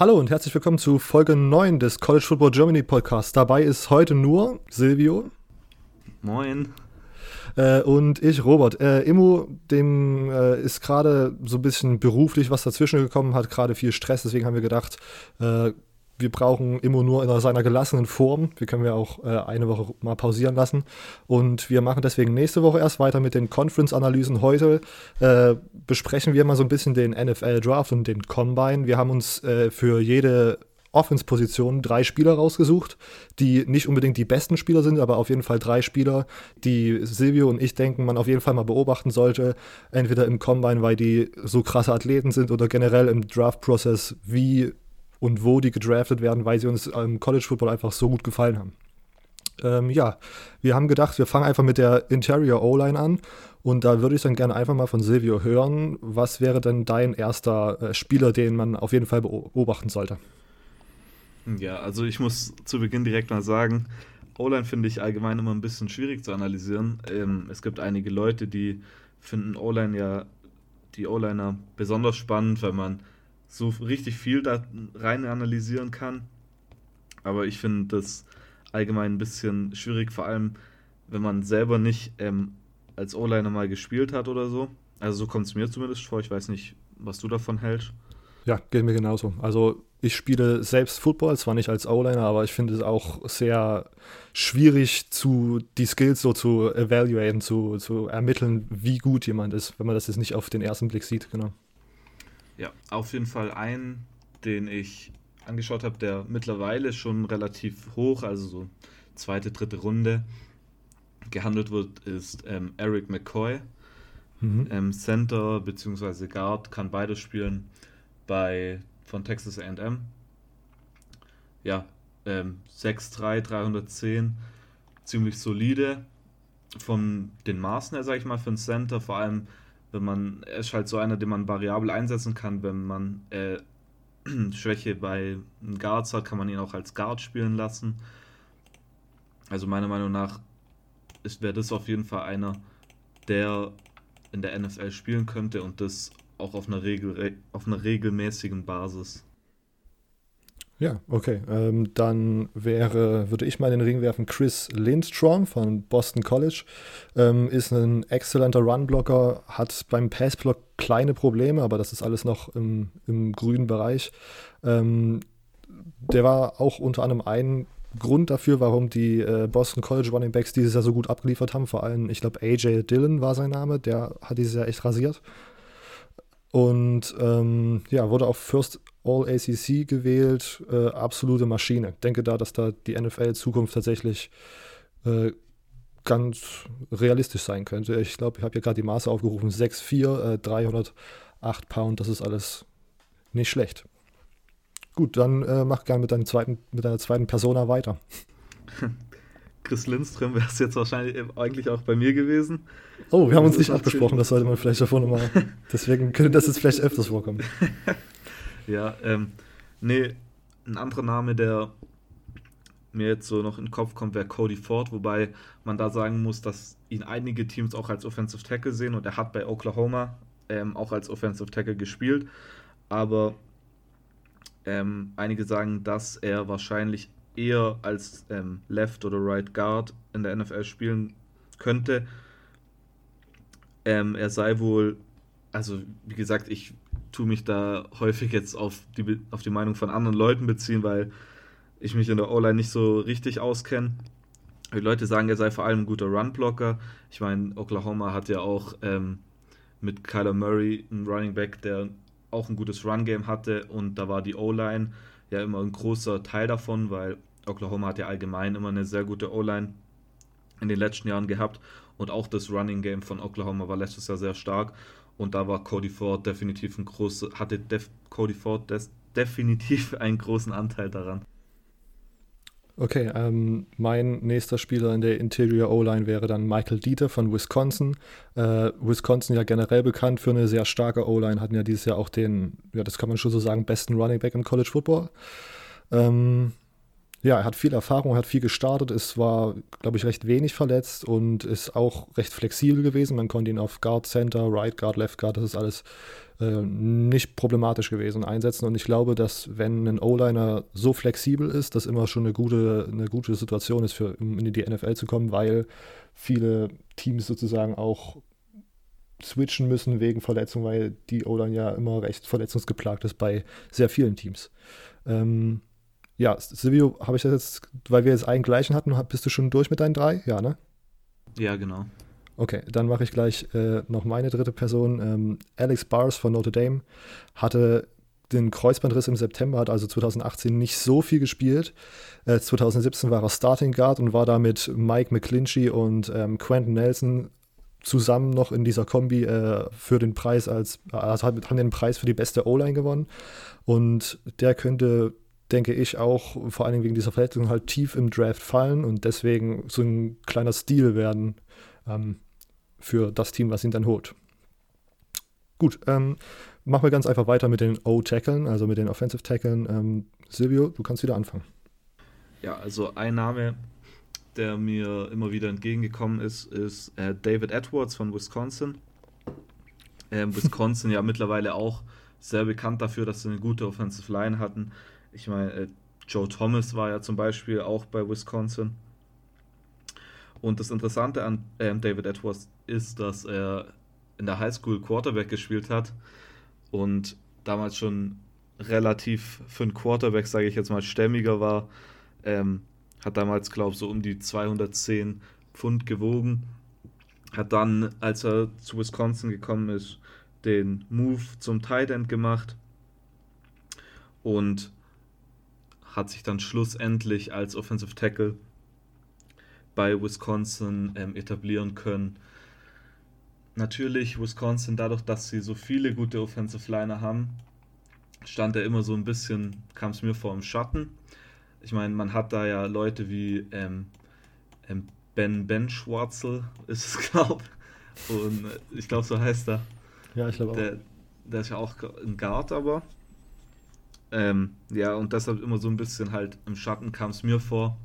Hallo und herzlich willkommen zu Folge 9 des College Football Germany Podcasts. Dabei ist heute nur Silvio. Moin. Äh, und ich, Robert. Äh, Immo, dem äh, ist gerade so ein bisschen beruflich was dazwischen gekommen, hat gerade viel Stress, deswegen haben wir gedacht, äh, wir brauchen Immo nur in seiner gelassenen Form. Wir können ja auch äh, eine Woche mal pausieren lassen. Und wir machen deswegen nächste Woche erst weiter mit den Conference-Analysen. Heute äh, besprechen wir mal so ein bisschen den NFL-Draft und den Combine. Wir haben uns äh, für jede Offense-Position drei Spieler rausgesucht, die nicht unbedingt die besten Spieler sind, aber auf jeden Fall drei Spieler, die Silvio und ich denken, man auf jeden Fall mal beobachten sollte. Entweder im Combine, weil die so krasse Athleten sind oder generell im Draft-Prozess, wie und wo die gedraftet werden, weil sie uns im College Football einfach so gut gefallen haben. Ähm, ja, wir haben gedacht, wir fangen einfach mit der Interior O-Line an. Und da würde ich dann gerne einfach mal von Silvio hören. Was wäre denn dein erster äh, Spieler, den man auf jeden Fall beobachten sollte? Ja, also ich muss zu Beginn direkt mal sagen, O-Line finde ich allgemein immer ein bisschen schwierig zu analysieren. Ähm, es gibt einige Leute, die finden O-Line ja, die O-Liner besonders spannend, weil man so richtig viel da rein analysieren kann. Aber ich finde das allgemein ein bisschen schwierig, vor allem wenn man selber nicht ähm, als O-Liner mal gespielt hat oder so. Also so kommt es mir zumindest vor. Ich weiß nicht, was du davon hältst. Ja, geht mir genauso. Also ich spiele selbst Football, zwar nicht als O-Liner, aber ich finde es auch sehr schwierig, zu, die Skills so zu evaluaten, zu, zu ermitteln, wie gut jemand ist, wenn man das jetzt nicht auf den ersten Blick sieht, genau. Ja, auf jeden Fall ein, den ich angeschaut habe, der mittlerweile schon relativ hoch, also so zweite, dritte Runde gehandelt wird, ist ähm, Eric McCoy. Mhm. Ähm, Center bzw. Guard kann beides spielen bei von Texas AM. Ja, ähm, 6'3, 310, ziemlich solide. Von den Maßen her, sage ich mal, für einen Center, vor allem wenn man, er ist halt so einer, den man variabel einsetzen kann, wenn man äh, Schwäche bei Guards hat, kann man ihn auch als Guard spielen lassen. Also meiner Meinung nach wäre das auf jeden Fall einer, der in der NFL spielen könnte und das auch auf einer, Regel, auf einer regelmäßigen Basis. Ja, okay. Ähm, dann wäre, würde ich mal in den Ring werfen, Chris Lindstrom von Boston College. Ähm, ist ein exzellenter Runblocker, hat beim Passblock kleine Probleme, aber das ist alles noch im, im grünen Bereich. Ähm, der war auch unter anderem ein Grund dafür, warum die äh, Boston College Running Backs dieses Jahr so gut abgeliefert haben. Vor allem, ich glaube, AJ Dillon war sein Name, der hat dieses Jahr echt rasiert. Und ähm, ja, wurde auch First All-ACC gewählt. Äh, absolute Maschine. Denke da, dass da die NFL-Zukunft tatsächlich äh, ganz realistisch sein könnte. Ich glaube, ich habe hier gerade die Maße aufgerufen. 6'4, äh, 308 Pound, das ist alles nicht schlecht. Gut, dann äh, mach gerne mit, mit deiner zweiten Persona weiter. Chris Lindström wäre es jetzt wahrscheinlich eigentlich auch bei mir gewesen. Oh, wir haben uns nicht abgesprochen, das sollte man vielleicht davor nochmal. Deswegen könnte das jetzt vielleicht öfters vorkommen. ja, ähm, nee, ein anderer Name, der mir jetzt so noch in den Kopf kommt, wäre Cody Ford, wobei man da sagen muss, dass ihn einige Teams auch als Offensive Tackle sehen und er hat bei Oklahoma ähm, auch als Offensive Tackle gespielt, aber ähm, einige sagen, dass er wahrscheinlich eher als ähm, Left oder Right Guard in der NFL spielen könnte. Ähm, er sei wohl, also wie gesagt, ich tue mich da häufig jetzt auf die, auf die Meinung von anderen Leuten beziehen, weil ich mich in der O-Line nicht so richtig auskenne. Die Leute sagen, er sei vor allem ein guter Run-Blocker. Ich meine, Oklahoma hat ja auch ähm, mit Kyler Murray einen Running Back, der auch ein gutes Run-Game hatte und da war die O-Line ja immer ein großer Teil davon, weil Oklahoma hat ja allgemein immer eine sehr gute O-Line in den letzten Jahren gehabt und auch das Running Game von Oklahoma war letztes Jahr sehr stark und da war Cody Ford definitiv ein großer, hatte def, Cody Ford des, definitiv einen großen Anteil daran. Okay, ähm, mein nächster Spieler in der Interior O-Line wäre dann Michael Dieter von Wisconsin. Äh, Wisconsin ja generell bekannt für eine sehr starke O-Line, hatten ja dieses Jahr auch den, ja, das kann man schon so sagen, besten Running Back im College Football. Ähm, ja, er hat viel Erfahrung, hat viel gestartet, ist war, glaube ich, recht wenig verletzt und ist auch recht flexibel gewesen. Man konnte ihn auf Guard Center, Right Guard, Left Guard, das ist alles äh, nicht problematisch gewesen einsetzen. Und ich glaube, dass wenn ein O-Liner so flexibel ist, das immer schon eine gute, eine gute Situation ist, für, um in die NFL zu kommen, weil viele Teams sozusagen auch switchen müssen wegen Verletzung, weil die O-Line ja immer recht verletzungsgeplagt ist bei sehr vielen Teams. Ähm, ja, Silvio, habe ich das jetzt, weil wir jetzt einen gleichen hatten, bist du schon durch mit deinen drei? Ja, ne? Ja, genau. Okay, dann mache ich gleich äh, noch meine dritte Person. Ähm, Alex Bars von Notre Dame hatte den Kreuzbandriss im September, hat also 2018 nicht so viel gespielt. Äh, 2017 war er Starting Guard und war da mit Mike McClinchy und ähm, Quentin Nelson zusammen noch in dieser Kombi äh, für den Preis als, also haben den Preis für die beste O-Line gewonnen. Und der könnte denke ich, auch vor allen Dingen wegen dieser Verletzung halt tief im Draft fallen und deswegen so ein kleiner Stil werden ähm, für das Team, was ihn dann holt. Gut, ähm, machen wir ganz einfach weiter mit den O-Tackeln, also mit den Offensive Tackeln. Ähm, Silvio, du kannst wieder anfangen. Ja, also ein Name, der mir immer wieder entgegengekommen ist, ist äh, David Edwards von Wisconsin. Ähm, Wisconsin ja mittlerweile auch sehr bekannt dafür, dass sie eine gute Offensive Line hatten. Ich meine, äh, Joe Thomas war ja zum Beispiel auch bei Wisconsin. Und das Interessante an äh, David Edwards ist, dass er in der Highschool Quarterback gespielt hat und damals schon relativ für einen Quarterback, sage ich jetzt mal, stämmiger war. Ähm, hat damals, glaube ich, so um die 210 Pfund gewogen. Hat dann, als er zu Wisconsin gekommen ist, den Move zum Tight End gemacht und hat sich dann schlussendlich als Offensive Tackle bei Wisconsin ähm, etablieren können. Natürlich Wisconsin, dadurch, dass sie so viele gute Offensive Liner haben, stand er immer so ein bisschen, kam es mir vor, im Schatten. Ich meine, man hat da ja Leute wie ähm, ähm, Ben Ben Schwarzel, ist es, glaube Und äh, ich glaube, so heißt er. Ja, ich glaube auch. Der, der ist ja auch ein Guard, aber ähm, ja, und deshalb immer so ein bisschen halt im Schatten kam es mir vor.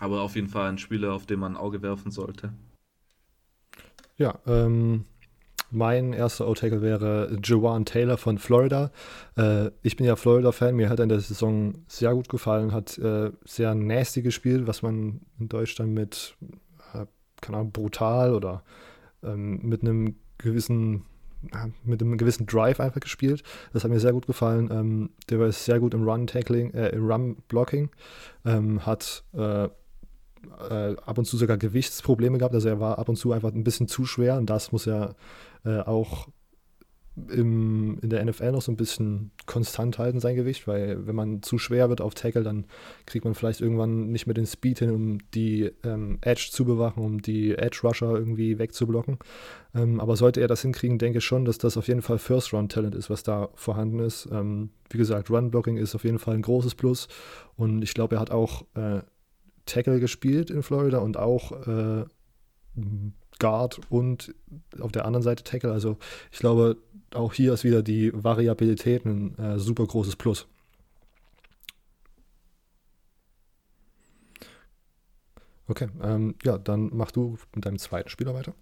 Aber auf jeden Fall ein Spieler, auf den man ein Auge werfen sollte. Ja, ähm, mein erster O-Tackle wäre Jawan Taylor von Florida. Äh, ich bin ja Florida-Fan, mir hat er in der Saison sehr gut gefallen, hat äh, sehr nasty gespielt, was man in Deutschland mit, äh, keine Ahnung, brutal oder ähm, mit einem gewissen mit einem gewissen Drive einfach gespielt. Das hat mir sehr gut gefallen. Ähm, der war sehr gut im Run-Tackling, äh, im Run-Blocking, ähm, hat äh, äh, ab und zu sogar Gewichtsprobleme gehabt. Also er war ab und zu einfach ein bisschen zu schwer und das muss er äh, auch im, in der NFL noch so ein bisschen konstant halten, sein Gewicht, weil wenn man zu schwer wird auf Tackle, dann kriegt man vielleicht irgendwann nicht mehr den Speed hin, um die ähm, Edge zu bewachen, um die Edge Rusher irgendwie wegzublocken. Ähm, aber sollte er das hinkriegen, denke ich schon, dass das auf jeden Fall First-Round-Talent ist, was da vorhanden ist. Ähm, wie gesagt, Run-Blocking ist auf jeden Fall ein großes Plus und ich glaube, er hat auch äh, Tackle gespielt in Florida und auch äh, Guard und auf der anderen Seite Tackle. Also ich glaube, auch hier ist wieder die Variabilität ein äh, super großes Plus. Okay, ähm, ja, dann mach du mit deinem zweiten Spieler weiter.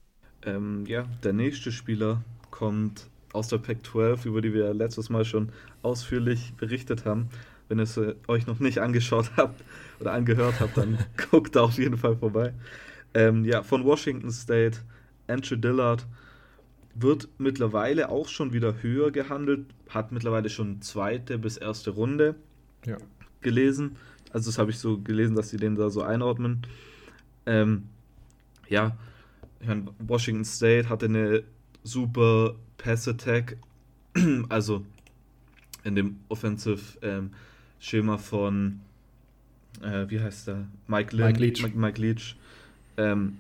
Ähm, ja, der nächste Spieler kommt aus der Pac 12, über die wir letztes Mal schon ausführlich berichtet haben. Wenn ihr es äh, euch noch nicht angeschaut habt oder angehört habt, dann guckt da auf jeden Fall vorbei. Ähm, ja, von Washington State, Andrew Dillard wird mittlerweile auch schon wieder höher gehandelt, hat mittlerweile schon zweite bis erste Runde ja. gelesen. Also das habe ich so gelesen, dass sie den da so einordnen. Ähm, ja, Washington State hatte eine super Pass Attack, also in dem Offensive ähm, Schema von äh, wie heißt der Mike, Lynn, Mike Leach. Mike, Mike Leach. Ähm,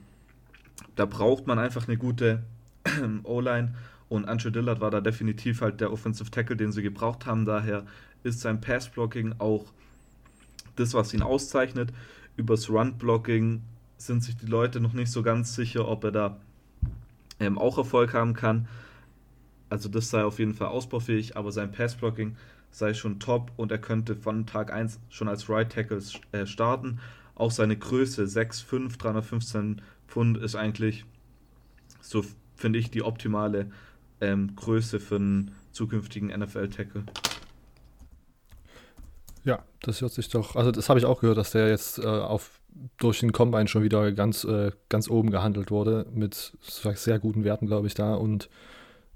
da braucht man einfach eine gute O-Line und Andrew Dillard war da definitiv halt der Offensive Tackle, den sie gebraucht haben. Daher ist sein Pass-Blocking auch das, was ihn auszeichnet. Übers Run-Blocking sind sich die Leute noch nicht so ganz sicher, ob er da ähm, auch Erfolg haben kann. Also das sei auf jeden Fall ausbaufähig, aber sein Pass-Blocking sei schon top und er könnte von Tag 1 schon als Right Tackle äh, starten. Auch seine Größe 6'5, 315 Pfund ist eigentlich, so finde ich, die optimale ähm, Größe für einen zukünftigen NFL-Tackle. Ja, das hört sich doch, also das habe ich auch gehört, dass der jetzt äh, auf, durch den Combine schon wieder ganz, äh, ganz oben gehandelt wurde, mit sehr guten Werten, glaube ich, da und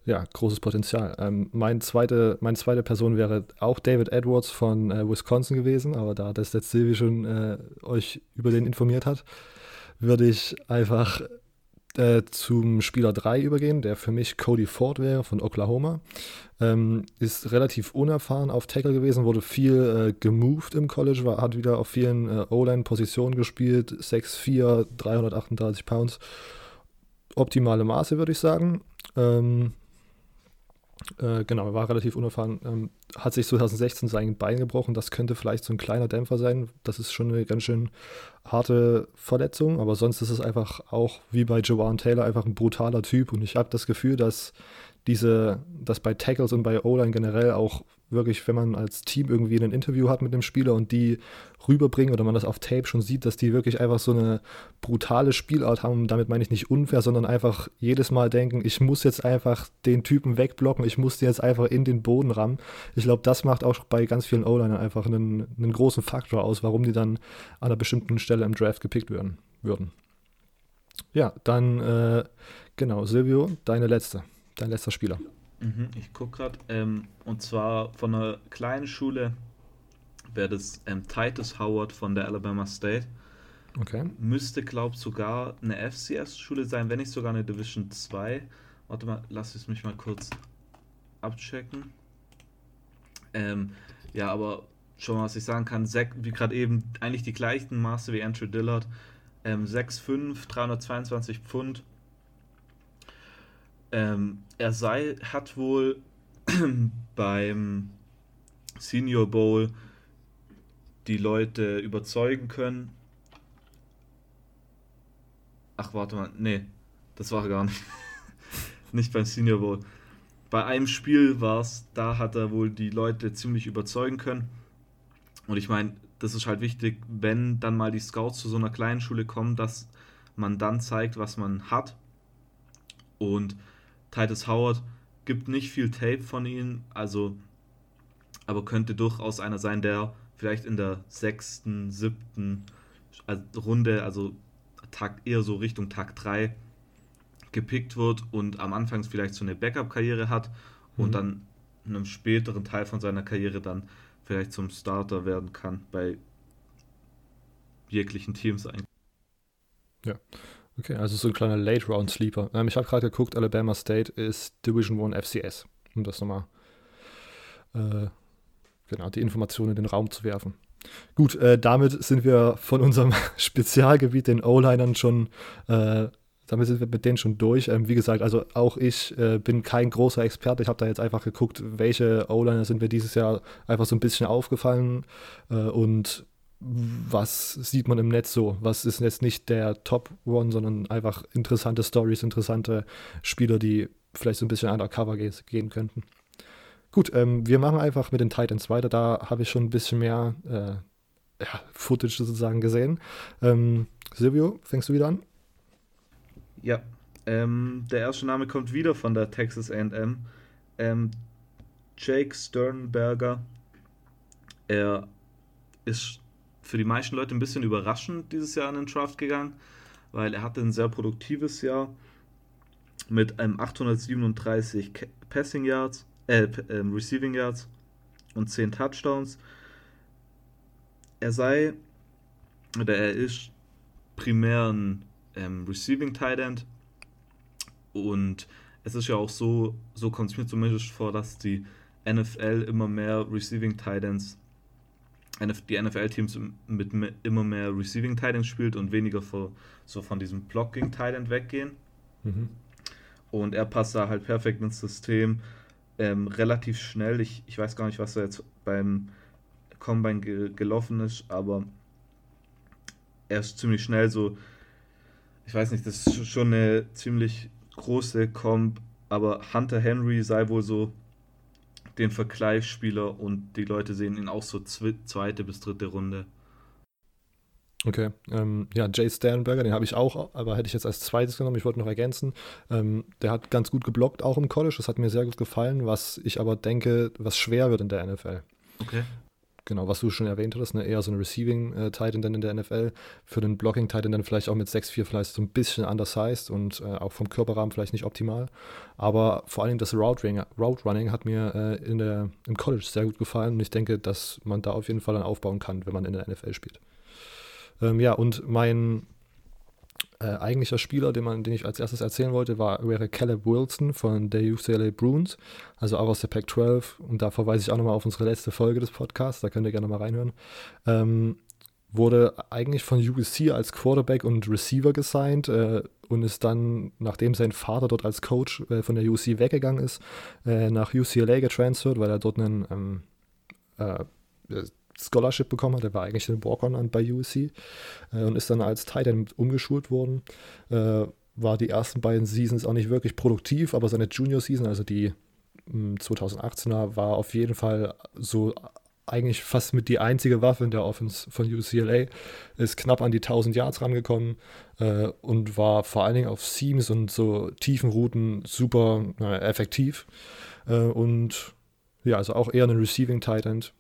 ja, großes Potenzial. Ähm, mein zweite, meine zweite Person wäre auch David Edwards von äh, Wisconsin gewesen, aber da das jetzt Silvi schon äh, euch über den informiert hat, würde ich einfach äh, zum Spieler 3 übergehen, der für mich Cody Ford wäre von Oklahoma. Ähm, ist relativ unerfahren auf Tackle gewesen, wurde viel äh, gemoved im College, war, hat wieder auf vielen äh, O-Line-Positionen gespielt, 6'4, 338 Pounds. Optimale Maße, würde ich sagen. Ähm, äh, genau, er war relativ unerfahren, ähm, hat sich 2016 sein Bein gebrochen. Das könnte vielleicht so ein kleiner Dämpfer sein. Das ist schon eine ganz schön harte Verletzung, aber sonst ist es einfach auch wie bei Joanne Taylor einfach ein brutaler Typ. Und ich habe das Gefühl, dass diese, dass bei Tackles und bei O-Line generell auch wirklich, wenn man als Team irgendwie ein Interview hat mit dem Spieler und die rüberbringen oder man das auf Tape schon sieht, dass die wirklich einfach so eine brutale Spielart haben. Damit meine ich nicht unfair, sondern einfach jedes Mal denken, ich muss jetzt einfach den Typen wegblocken, ich muss den jetzt einfach in den Boden rammen. Ich glaube, das macht auch bei ganz vielen O-Linern einfach einen, einen großen Faktor aus, warum die dann an einer bestimmten Stelle im Draft gepickt werden, würden. Ja, dann äh, genau, Silvio, deine letzte, dein letzter Spieler. Mhm, ich gucke gerade. Ähm, und zwar von einer kleinen Schule wäre das ähm, Titus Howard von der Alabama State. Okay. Müsste, glaube ich, sogar eine FCS-Schule sein, wenn nicht sogar eine Division 2. Warte mal, lass es mich mal kurz abchecken. Ähm, ja, aber schon mal, was ich sagen kann, wie gerade eben, eigentlich die gleichen Maße wie Andrew Dillard. Ähm, 6'5, 322 Pfund. Ähm, er sei, hat wohl beim Senior Bowl die Leute überzeugen können. Ach, warte mal, nee, das war gar nicht. nicht beim Senior Bowl. Bei einem Spiel war es, da hat er wohl die Leute ziemlich überzeugen können. Und ich meine, das ist halt wichtig, wenn dann mal die Scouts zu so einer kleinen Schule kommen, dass man dann zeigt, was man hat. Und Titus Howard gibt nicht viel Tape von ihm, also aber könnte durchaus einer sein, der vielleicht in der sechsten, siebten Runde, also Tag eher so Richtung Tag 3 gepickt wird und am Anfang vielleicht so eine Backup-Karriere hat mhm. und dann in einem späteren Teil von seiner Karriere dann vielleicht zum Starter werden kann bei jeglichen Teams eigentlich. Ja, Okay, also so ein kleiner Late-Round-Sleeper. Ähm, ich habe gerade geguckt, Alabama State ist Division 1 FCS, um das nochmal, äh, genau, die Informationen in den Raum zu werfen. Gut, äh, damit sind wir von unserem Spezialgebiet, den O-Linern, schon, äh, damit sind wir mit denen schon durch. Ähm, wie gesagt, also auch ich äh, bin kein großer Experte. Ich habe da jetzt einfach geguckt, welche O-Liner sind mir dieses Jahr einfach so ein bisschen aufgefallen äh, und was sieht man im Netz so? Was ist jetzt nicht der Top One, sondern einfach interessante Stories, interessante Spieler, die vielleicht so ein bisschen undercover gehen könnten. Gut, ähm, wir machen einfach mit den Titans weiter. Da habe ich schon ein bisschen mehr äh, ja, Footage sozusagen gesehen. Ähm, Silvio, fängst du wieder an? Ja, ähm, der erste Name kommt wieder von der Texas AM. Ähm, Jake Sternberger. Er ist für die meisten Leute ein bisschen überraschend dieses Jahr in den Draft gegangen, weil er hatte ein sehr produktives Jahr mit einem 837 Passing Yards, äh, äh, Receiving Yards und 10 Touchdowns. Er sei oder er ist primär ein ähm, Receiving Tight End und es ist ja auch so, so kommt es mir zumindest vor, dass die NFL immer mehr Receiving Tight Ends die NFL-Teams mit immer mehr Receiving Tight spielt und weniger vor, so von diesem Blocking Tight weggehen. Mhm. Und er passt da halt perfekt ins System. Ähm, relativ schnell. Ich, ich weiß gar nicht, was da jetzt beim Combine ge gelaufen ist, aber er ist ziemlich schnell so. Ich weiß nicht, das ist schon eine ziemlich große Comp, aber Hunter Henry sei wohl so den Vergleichsspieler und die Leute sehen ihn auch so zweite bis dritte Runde. Okay, ähm, ja, Jay Sternberger, den habe ich auch, aber hätte ich jetzt als zweites genommen. Ich wollte noch ergänzen, ähm, der hat ganz gut geblockt, auch im College. Das hat mir sehr gut gefallen, was ich aber denke, was schwer wird in der NFL. Okay. Genau, was du schon erwähnt hattest, ne? eher so ein Receiving-Titan dann in der NFL. Für den Blocking-Titan dann vielleicht auch mit 6'4 vielleicht so ein bisschen undersized und äh, auch vom Körperrahmen vielleicht nicht optimal. Aber vor allem das Route Route Running hat mir äh, in der, im College sehr gut gefallen und ich denke, dass man da auf jeden Fall dann aufbauen kann, wenn man in der NFL spielt. Ähm, ja, und mein äh, eigentlicher Spieler, den, man, den ich als erstes erzählen wollte, war, wäre Caleb Wilson von der UCLA Bruins, also auch aus der Pac-12. Und da verweise ich auch nochmal auf unsere letzte Folge des Podcasts, da könnt ihr gerne mal reinhören. Ähm, wurde eigentlich von USC als Quarterback und Receiver gesigned äh, und ist dann, nachdem sein Vater dort als Coach äh, von der USC weggegangen ist, äh, nach UCLA getransfert, weil er dort einen ähm, äh, Scholarship bekommen hat. Er war eigentlich ein Walk-On bei USC äh, und ist dann als Titan umgeschult worden. Äh, war die ersten beiden Seasons auch nicht wirklich produktiv, aber seine Junior-Season, also die 2018er, hm, war auf jeden Fall so eigentlich fast mit die einzige Waffe in der Offense von UCLA, ist knapp an die 1000 Yards rangekommen äh, und war vor allen Dingen auf Seams und so tiefen Routen super äh, effektiv. Äh, und ja, also auch eher ein Receiving Tight End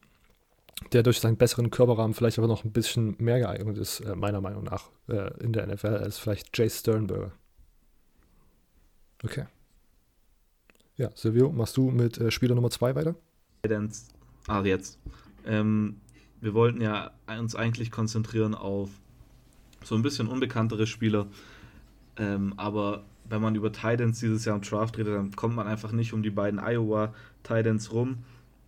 der durch seinen besseren Körperrahmen vielleicht aber noch ein bisschen mehr geeignet ist, äh, meiner Meinung nach, äh, in der NFL als vielleicht Jay Sternberger. Okay. Ja, Silvio, machst du mit äh, Spieler Nummer 2 weiter? Ach, jetzt. Ähm, wir wollten ja uns eigentlich konzentrieren auf so ein bisschen unbekanntere Spieler. Ähm, aber wenn man über Titans dieses Jahr im Draft redet, dann kommt man einfach nicht um die beiden Iowa Titans rum.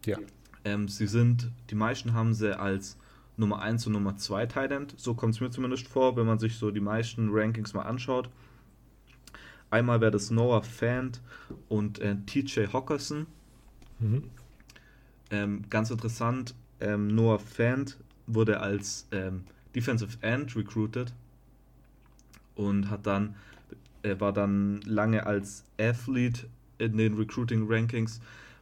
Ja. Ähm, sie sind, die meisten haben sie als Nummer 1 und Nummer 2 Tight So kommt es mir zumindest vor, wenn man sich so die meisten Rankings mal anschaut. Einmal wäre das Noah Fant und äh, TJ Hockerson. Mhm. Ähm, ganz interessant, ähm, Noah Fant wurde als ähm, Defensive End recruited und hat dann, er war dann lange als Athlete in den Recruiting Rankings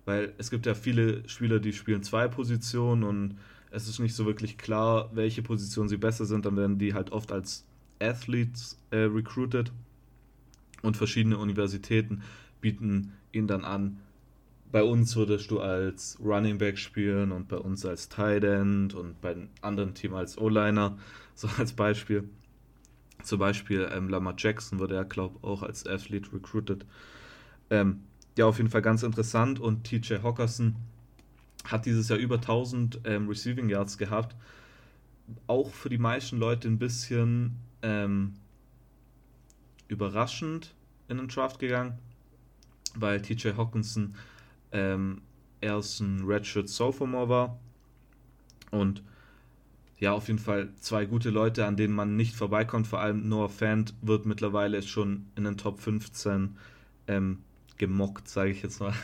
weil es gibt ja viele Spieler, die spielen zwei Positionen und es ist nicht so wirklich klar, welche Position sie besser sind. Dann werden die halt oft als Athletes äh, recruited und verschiedene Universitäten bieten ihn dann an. Bei uns würdest du als Running Back spielen und bei uns als Tight End und bei den anderen Team als O-Liner, so als Beispiel. Zum Beispiel ähm, Lamar Jackson wurde er, glaube ich, auch als Athlete recruited. Ähm, ja, auf jeden Fall ganz interessant. Und TJ Hockerson hat dieses Jahr über 1000 ähm, Receiving Yards gehabt. Auch für die meisten Leute ein bisschen ähm, überraschend in den Draft gegangen, weil TJ Hawkinson ähm, erst ein Redshirt Sophomore war. Und ja, auf jeden Fall zwei gute Leute, an denen man nicht vorbeikommt. Vor allem Noah Fant wird mittlerweile schon in den Top 15 ähm, gemockt, sage ich jetzt mal.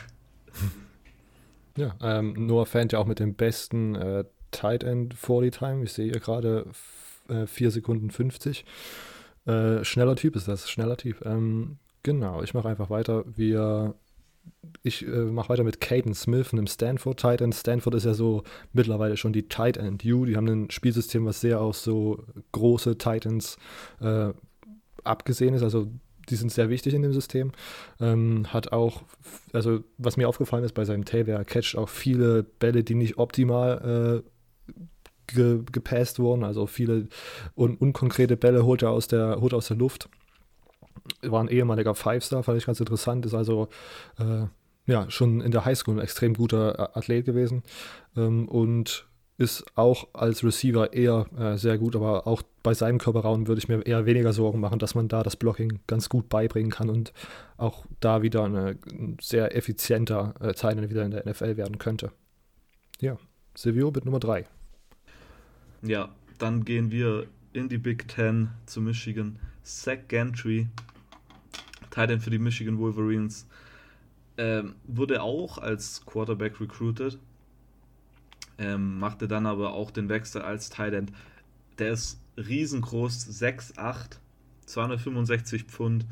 Ja, ähm, Noah Fant ja auch mit dem besten äh, Tight End 40 Time. Ich sehe hier gerade äh, 4 Sekunden 50. Äh, schneller Typ ist das, schneller Typ. Ähm, genau, ich mache einfach weiter. Wir, ich äh, mache weiter mit Caden Smith, einem Stanford Tight End. Stanford ist ja so mittlerweile schon die Tight End U. Die haben ein Spielsystem, was sehr auf so große Titans äh, abgesehen ist. Also die sind sehr wichtig in dem System. Ähm, hat auch, also was mir aufgefallen ist bei seinem Tape, er catcht auch viele Bälle, die nicht optimal äh, ge gepasst wurden, also viele un unkonkrete Bälle holt er aus der, holt aus der Luft. War ein ehemaliger Five-Star, fand ich ganz interessant, ist also äh, ja schon in der Highschool ein extrem guter Athlet gewesen ähm, und ist auch als Receiver eher äh, sehr gut, aber auch bei seinem Körperraum würde ich mir eher weniger Sorgen machen, dass man da das Blocking ganz gut beibringen kann und auch da wieder eine, ein sehr effizienter äh, Teil wieder in der NFL werden könnte. Ja, Silvio mit Nummer 3. Ja, dann gehen wir in die Big Ten zu Michigan. Zach Gantry, Titan für die Michigan Wolverines, ähm, wurde auch als Quarterback recruited ähm, machte dann aber auch den Wechsel als Thailand. Der ist riesengroß, 6'8, 265 Pfund.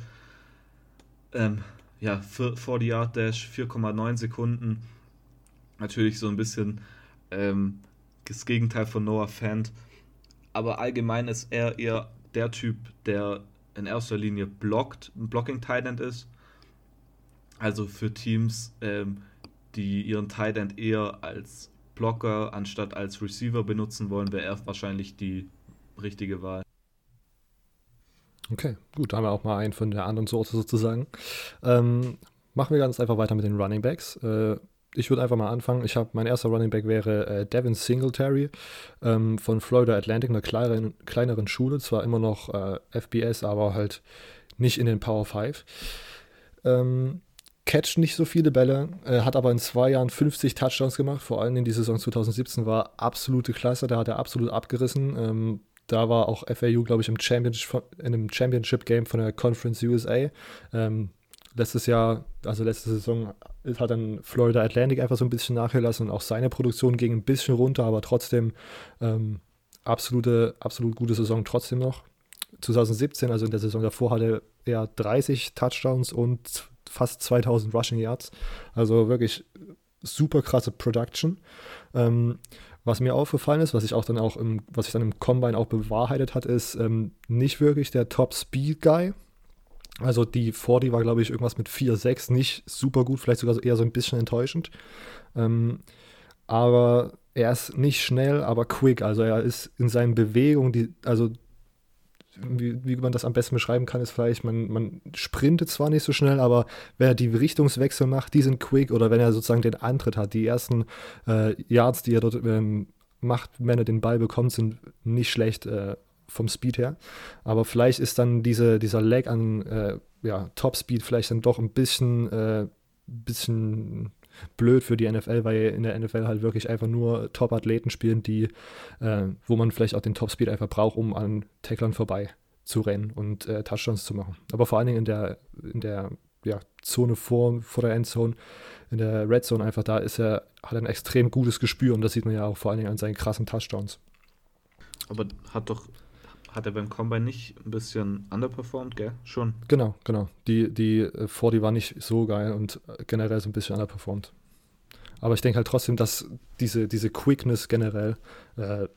Ähm, ja, 40 Yard Dash, 4,9 Sekunden. Natürlich so ein bisschen ähm, das Gegenteil von Noah Fant. Aber allgemein ist er eher der Typ, der in erster Linie blockt, ein Blocking Tight ist. Also für Teams, ähm, die ihren Tight eher als Blocker anstatt als Receiver benutzen wollen, wäre er wahrscheinlich die richtige Wahl. Okay, gut, da haben wir auch mal einen von der anderen Sorte sozusagen. Ähm, machen wir ganz einfach weiter mit den Running Backs. Äh, ich würde einfach mal anfangen. Ich habe mein erster Running Back wäre äh, Devin Singletary ähm, von Florida Atlantic, einer kleineren, kleineren Schule, zwar immer noch äh, FBS, aber halt nicht in den Power 5. Ähm, catcht nicht so viele Bälle, äh, hat aber in zwei Jahren 50 Touchdowns gemacht, vor allem in die Saison 2017 war absolute Klasse, da hat er absolut abgerissen. Ähm, da war auch FAU, glaube ich, im Championship, in einem Championship-Game von der Conference USA. Ähm, letztes Jahr, also letzte Saison, hat dann Florida Atlantic einfach so ein bisschen nachgelassen und auch seine Produktion ging ein bisschen runter, aber trotzdem ähm, absolute, absolut gute Saison trotzdem noch. 2017, also in der Saison davor, hatte er 30 Touchdowns und fast 2000 Rushing Yards. Also wirklich super krasse Production. Ähm, was mir aufgefallen ist, was ich auch dann auch im, was sich dann im Combine auch bewahrheitet hat, ist ähm, nicht wirklich der Top Speed Guy. Also die 40 war, glaube ich, irgendwas mit 4,6, nicht super gut, vielleicht sogar eher so ein bisschen enttäuschend. Ähm, aber er ist nicht schnell, aber quick. Also er ist in seinen Bewegungen, die, also wie, man das am besten beschreiben kann, ist vielleicht, man, man sprintet zwar nicht so schnell, aber wenn er die Richtungswechsel macht, die sind quick oder wenn er sozusagen den Antritt hat, die ersten äh, Yards, die er dort ähm, macht, wenn er den Ball bekommt, sind nicht schlecht äh, vom Speed her. Aber vielleicht ist dann diese, dieser Lag an äh, ja, Top Speed vielleicht dann doch ein bisschen, äh, bisschen blöd für die NFL, weil in der NFL halt wirklich einfach nur Top-Athleten spielen, die, äh, wo man vielleicht auch den Top-Speed einfach braucht, um an Tacklern vorbei zu rennen und äh, Touchdowns zu machen. Aber vor allen Dingen in der, in der ja, Zone vor, vor der Endzone, in der Red Zone einfach, da ist er, hat er ein extrem gutes Gespür und das sieht man ja auch vor allen Dingen an seinen krassen Touchdowns. Aber hat doch hat er beim Combine nicht ein bisschen underperformed, gell? Schon. Genau, genau. Die, die 40 äh, war nicht so geil und äh, generell so ein bisschen underperformed. Aber ich denke halt trotzdem, dass diese, diese Quickness generell äh,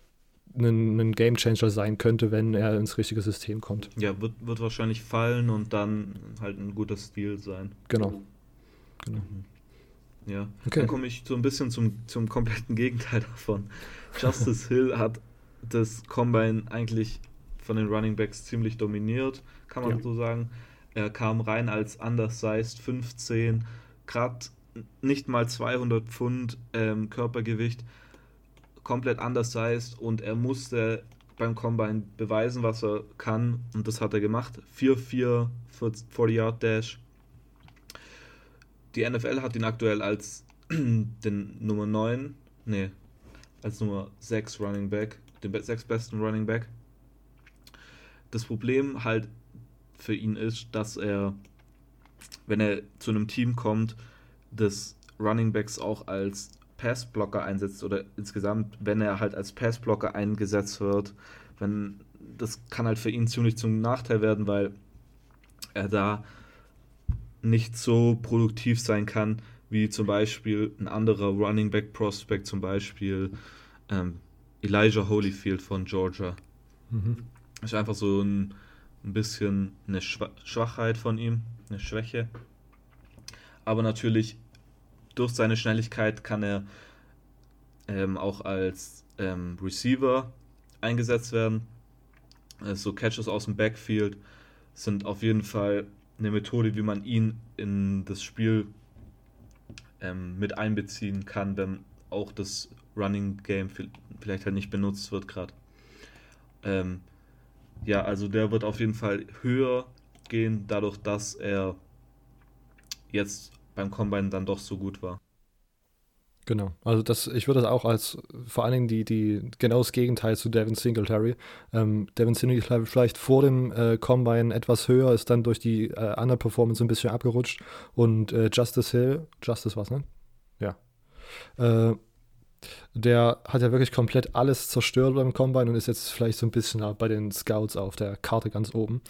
ein, ein Game Changer sein könnte, wenn er ins richtige System kommt. Ja, wird, wird wahrscheinlich fallen und dann halt ein guter Stil sein. Genau. genau. Mhm. Ja, okay. dann komme ich so ein bisschen zum, zum kompletten Gegenteil davon. Justice Hill hat das Combine eigentlich von den Running Backs ziemlich dominiert, kann man ja. so sagen. Er kam rein als undersized 15, gerade nicht mal 200 Pfund ähm, Körpergewicht, komplett undersized und er musste beim Combine beweisen, was er kann und das hat er gemacht. 4-4 40 Yard Dash. Die NFL hat ihn aktuell als den Nummer 9, nee, als Nummer 6 Running Back, den 6 besten Running Back. Das Problem halt für ihn ist, dass er, wenn er zu einem Team kommt, des Running Backs auch als Passblocker einsetzt oder insgesamt, wenn er halt als Passblocker eingesetzt wird, wenn das kann halt für ihn ziemlich zum Nachteil werden, weil er da nicht so produktiv sein kann, wie zum Beispiel ein anderer Running Back Prospect, zum Beispiel ähm, Elijah Holyfield von Georgia. Mhm. Ist einfach so ein, ein bisschen eine Schwachheit von ihm, eine Schwäche. Aber natürlich durch seine Schnelligkeit kann er ähm, auch als ähm, Receiver eingesetzt werden. Also Catches aus dem Backfield sind auf jeden Fall eine Methode, wie man ihn in das Spiel ähm, mit einbeziehen kann, wenn auch das Running Game vielleicht halt nicht benutzt wird gerade. Ähm, ja, also der wird auf jeden Fall höher gehen, dadurch, dass er jetzt beim Combine dann doch so gut war. Genau, also das, ich würde das auch als vor allen Dingen die, die genau das Gegenteil zu Devin Singletary. Ähm, Devin Singletary vielleicht vor dem äh, Combine etwas höher, ist dann durch die äh, Underperformance ein bisschen abgerutscht und äh, Justice Hill, Justice was, ne? Ja. Äh, der hat ja wirklich komplett alles zerstört beim Combine und ist jetzt vielleicht so ein bisschen bei den Scouts auf der Karte ganz oben.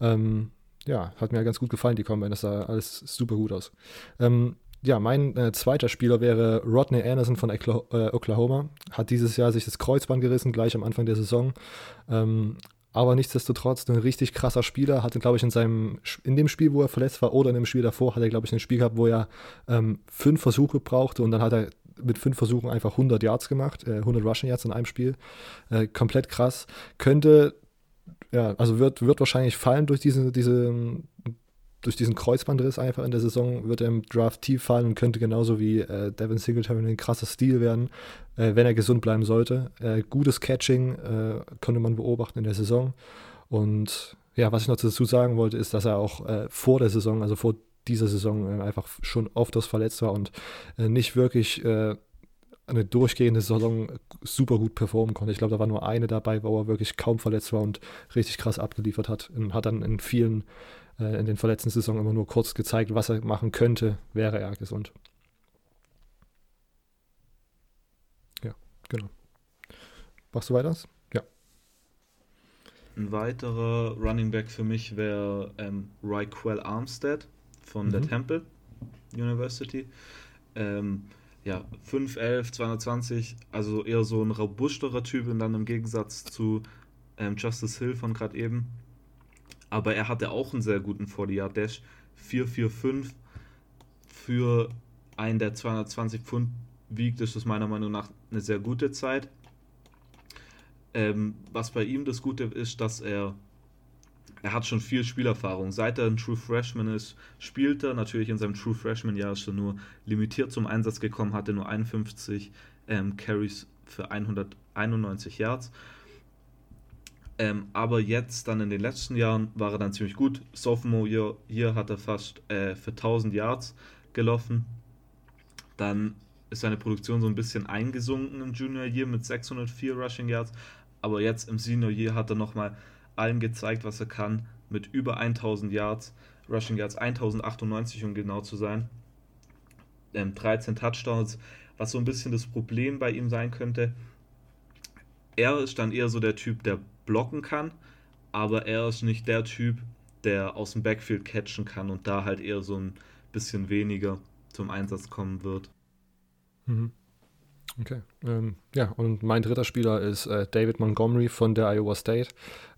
Ähm, ja, hat mir ganz gut gefallen, die Combine. Das sah alles super gut aus. Ähm, ja, mein äh, zweiter Spieler wäre Rodney Anderson von äh, Oklahoma. Hat dieses Jahr sich das Kreuzband gerissen, gleich am Anfang der Saison. Ähm, aber nichtsdestotrotz ein richtig krasser Spieler. Hatte, glaube ich, in seinem, in dem Spiel, wo er verletzt war, oder in dem Spiel davor, hat er, glaube ich, ein Spiel gehabt, wo er ähm, fünf Versuche brauchte und dann hat er mit fünf Versuchen einfach 100 Yards gemacht, äh, 100 Rushing Yards in einem Spiel. Äh, komplett krass. Könnte, ja, also wird, wird wahrscheinlich fallen durch diese, diese durch diesen Kreuzbandriss einfach in der Saison wird er im Draft tief fallen und könnte genauso wie äh, Devin Singletary ein krasser Stil werden, äh, wenn er gesund bleiben sollte. Äh, gutes Catching äh, konnte man beobachten in der Saison. Und ja, was ich noch dazu sagen wollte, ist, dass er auch äh, vor der Saison, also vor dieser Saison, äh, einfach schon oft das verletzt war und nicht wirklich eine durchgehende Saison super gut performen konnte. Ich glaube, da war nur eine dabei, wo er wirklich kaum verletzt war und richtig krass abgeliefert hat und hat dann in vielen äh, in den verletzten Saison immer nur kurz gezeigt, was er machen könnte, wäre er gesund. Ja, genau. Machst du weiter? Ja. Ein weiterer Running Back für mich wäre ähm, Raquel Armstead von mhm. der Temple University. Ähm, ja, 5'11, 220, also eher so ein robusterer Typ und dann im Gegensatz zu ähm, Justice Hill von gerade eben aber er hatte auch einen sehr guten 40-Yard-Dash. 4,45 für einen, der 220 Pfund wiegt, ist das meiner Meinung nach eine sehr gute Zeit. Ähm, was bei ihm das Gute ist, dass er er hat schon viel Spielerfahrung. Seit er ein True Freshman ist, spielt er. Natürlich in seinem True Freshman-Jahr er nur limitiert zum Einsatz gekommen, hatte nur 51 ähm, Carries für 191 Yards. Ähm, aber jetzt, dann in den letzten Jahren, war er dann ziemlich gut. Sophomore Year, hier hat er fast äh, für 1000 Yards gelaufen. Dann ist seine Produktion so ein bisschen eingesunken im Junior Year mit 604 Rushing Yards. Aber jetzt im Senior Year hat er nochmal allen gezeigt, was er kann. Mit über 1000 Yards, Rushing Yards 1098, um genau zu sein. Ähm, 13 Touchdowns, was so ein bisschen das Problem bei ihm sein könnte. Er ist dann eher so der Typ, der blocken kann, aber er ist nicht der Typ, der aus dem Backfield catchen kann und da halt eher so ein bisschen weniger zum Einsatz kommen wird. Mhm. Okay. Ähm, ja, und mein dritter Spieler ist äh, David Montgomery von der Iowa State.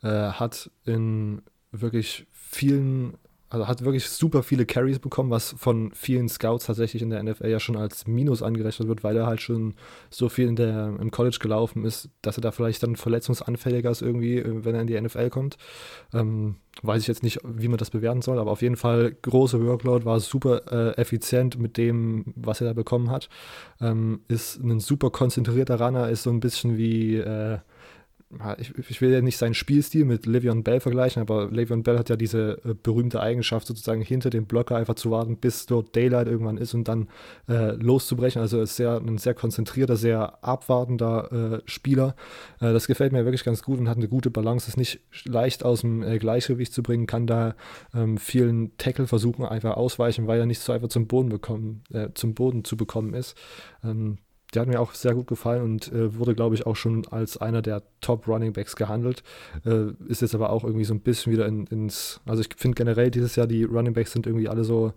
Äh, hat in wirklich vielen also hat wirklich super viele Carries bekommen, was von vielen Scouts tatsächlich in der NFL ja schon als Minus angerechnet wird, weil er halt schon so viel in der, im College gelaufen ist, dass er da vielleicht dann verletzungsanfälliger ist irgendwie, äh, wenn er in die NFL kommt. Ähm, weiß ich jetzt nicht, wie man das bewerten soll, aber auf jeden Fall große Workload, war super äh, effizient mit dem, was er da bekommen hat. Ähm, ist ein super konzentrierter Runner, ist so ein bisschen wie äh, ich, ich, will ja nicht seinen Spielstil mit Le'Veon Bell vergleichen, aber Le'Veon Bell hat ja diese äh, berühmte Eigenschaft, sozusagen hinter dem Blocker einfach zu warten, bis dort Daylight irgendwann ist und dann äh, loszubrechen. Also ist sehr, ein sehr konzentrierter, sehr abwartender äh, Spieler. Äh, das gefällt mir wirklich ganz gut und hat eine gute Balance, ist nicht leicht aus dem äh, Gleichgewicht zu bringen, kann da ähm, vielen Tackle-Versuchen einfach ausweichen, weil er nicht so einfach zum Boden bekommen, äh, zum Boden zu bekommen ist. Ähm, der hat mir auch sehr gut gefallen und äh, wurde, glaube ich, auch schon als einer der Top Running Backs gehandelt. Äh, ist jetzt aber auch irgendwie so ein bisschen wieder in, ins. Also, ich finde generell dieses Jahr, die Running Backs sind irgendwie alle so.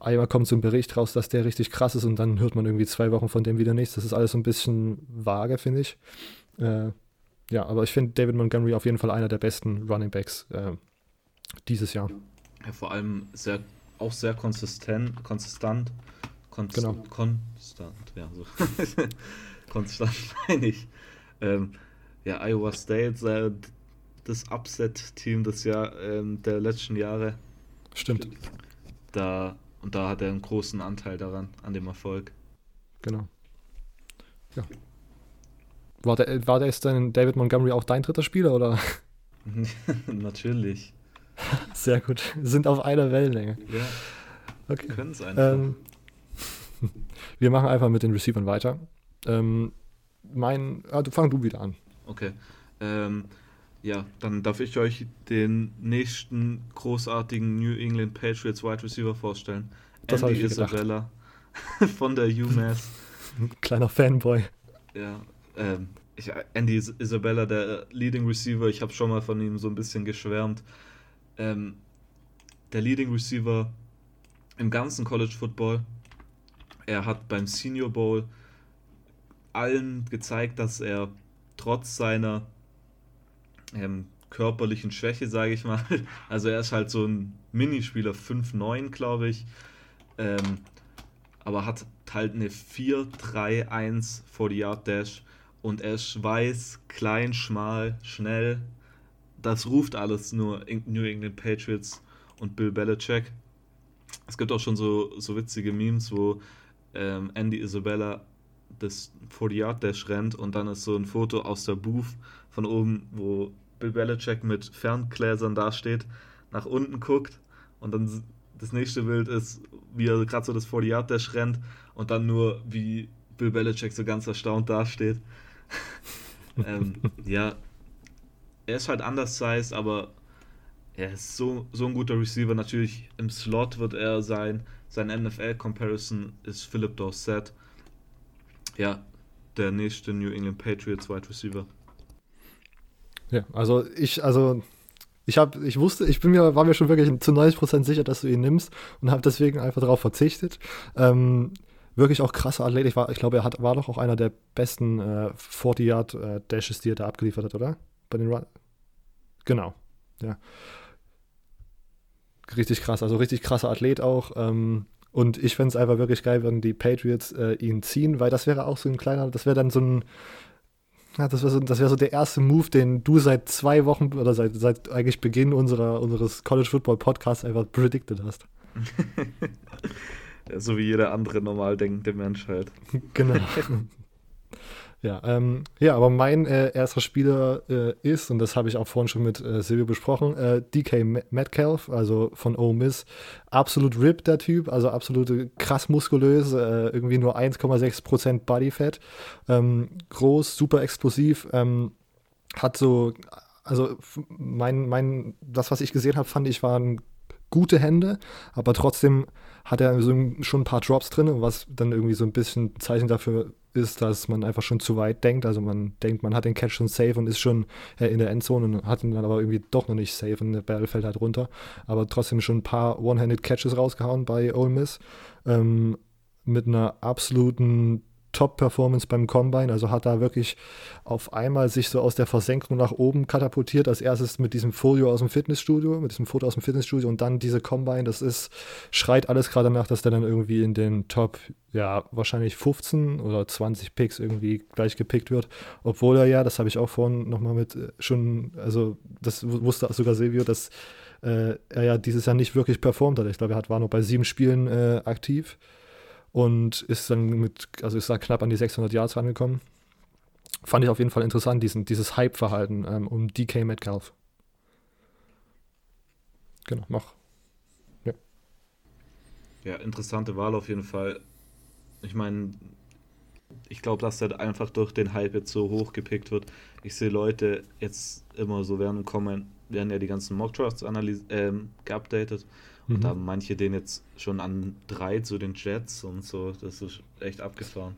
Einmal kommt so ein Bericht raus, dass der richtig krass ist und dann hört man irgendwie zwei Wochen von dem wieder nichts. Das ist alles so ein bisschen vage, finde ich. Äh, ja, aber ich finde David Montgomery auf jeden Fall einer der besten Running Backs äh, dieses Jahr. Ja, vor allem sehr, auch sehr konsistent, konsistent Konst genau. Konstant, ja, so. Konstant meine ich. Ähm, ja, Iowa State, äh, das Upset-Team des Jahr, ähm, der letzten Jahre. Stimmt. Da, und da hat er einen großen Anteil daran, an dem Erfolg. Genau. Ja. War der, war der jetzt dann David Montgomery auch dein dritter Spieler, oder? Natürlich. Sehr gut. Sind auf einer Wellenlänge. Ja. Okay. Können es einfach. Ähm, wir machen einfach mit den Receivern weiter. Ähm, mein, ah, fang du wieder an. Okay. Ähm, ja, dann darf ich euch den nächsten großartigen New England Patriots Wide Receiver vorstellen. Das Andy Isabella von der UMass. Kleiner Fanboy. Ja, ähm, ich, Andy Isabella, der Leading Receiver, ich habe schon mal von ihm so ein bisschen geschwärmt. Ähm, der Leading Receiver im ganzen College Football er hat beim Senior Bowl allen gezeigt, dass er trotz seiner ähm, körperlichen Schwäche, sage ich mal, also er ist halt so ein Minispieler, 5'9, glaube ich, ähm, aber hat halt eine 4-3-1 vor die Yard Dash und er ist weiß, klein, schmal, schnell. Das ruft alles nur New England Patriots und Bill Belichick. Es gibt auch schon so, so witzige Memes, wo ähm, Andy Isabella das 40 Dash rennt und dann ist so ein Foto aus der Booth von oben, wo Bill Belichick mit Ferngläsern dasteht, nach unten guckt und dann das nächste Bild ist, wie er gerade so das 40 Dash rennt und dann nur, wie Bill Belichick so ganz erstaunt dasteht. ähm, ja, er ist halt anders undersized, aber er ist so, so ein guter Receiver. Natürlich im Slot wird er sein. Sein NFL-Comparison ist Philip Dorsett. Ja, der nächste New England Patriots Wide Receiver. Ja, also ich, also ich habe, ich wusste, ich bin mir, war mir schon wirklich zu 90% sicher, dass du ihn nimmst und habe deswegen einfach darauf verzichtet. Ähm, wirklich auch krasser Athlet. Ich, war, ich glaube, er hat, war doch auch einer der besten äh, 40-Yard-Dashes, äh, die er da abgeliefert hat, oder? Bei den Run. Genau, ja richtig krass, also richtig krasser Athlet auch. Ähm, und ich fände es einfach wirklich geil, wenn die Patriots äh, ihn ziehen, weil das wäre auch so ein kleiner, das wäre dann so ein, ja, das wäre so, wär so der erste Move, den du seit zwei Wochen oder seit, seit eigentlich Beginn unserer, unseres College Football Podcasts einfach predicted hast. so wie jeder andere normal denkende Mensch halt. Genau. Ja, ähm, ja, aber mein äh, erster Spieler äh, ist, und das habe ich auch vorhin schon mit äh, Silvio besprochen, äh, DK Metcalf, also von Ole Miss. Absolut ripped, der Typ, also absolut krass muskulös, äh, irgendwie nur 1,6% Bodyfat. Ähm, groß, super explosiv, ähm, hat so, also mein, mein, das, was ich gesehen habe, fand ich, waren gute Hände, aber trotzdem hat er so schon ein paar Drops drin, was dann irgendwie so ein bisschen Zeichen dafür ist, dass man einfach schon zu weit denkt. Also man denkt, man hat den Catch schon safe und ist schon äh, in der Endzone und hat ihn dann aber irgendwie doch noch nicht safe und der Ball fällt halt runter. Aber trotzdem schon ein paar One-Handed Catches rausgehauen bei Ole Miss. Ähm, mit einer absoluten Top-Performance beim Combine. Also hat da wirklich auf einmal sich so aus der Versenkung nach oben katapultiert. Als erstes mit diesem Folio aus dem Fitnessstudio, mit diesem Foto aus dem Fitnessstudio und dann diese Combine. Das ist, schreit alles gerade nach, dass der dann irgendwie in den Top, ja, wahrscheinlich 15 oder 20 Picks irgendwie gleich gepickt wird. Obwohl er ja, das habe ich auch vorhin nochmal mit äh, schon, also das wusste sogar Silvio, dass äh, er ja dieses Jahr nicht wirklich performt hat. Ich glaube, er hat, war nur bei sieben Spielen äh, aktiv und ist dann mit, also ist da knapp an die 600 Yards rangekommen. Fand ich auf jeden Fall interessant, diesen, dieses Hype-Verhalten ähm, um DK Metcalf. Genau, mach. Ja. ja, interessante Wahl auf jeden Fall. Ich meine, ich glaube, dass der einfach durch den Hype jetzt so hoch gepickt wird. Ich sehe Leute jetzt immer so während dem Kommen, werden ja die ganzen Mock Trusts ähm, geupdatet Mhm. Und haben manche den jetzt schon an drei zu den Jets und so. Das ist echt abgefahren.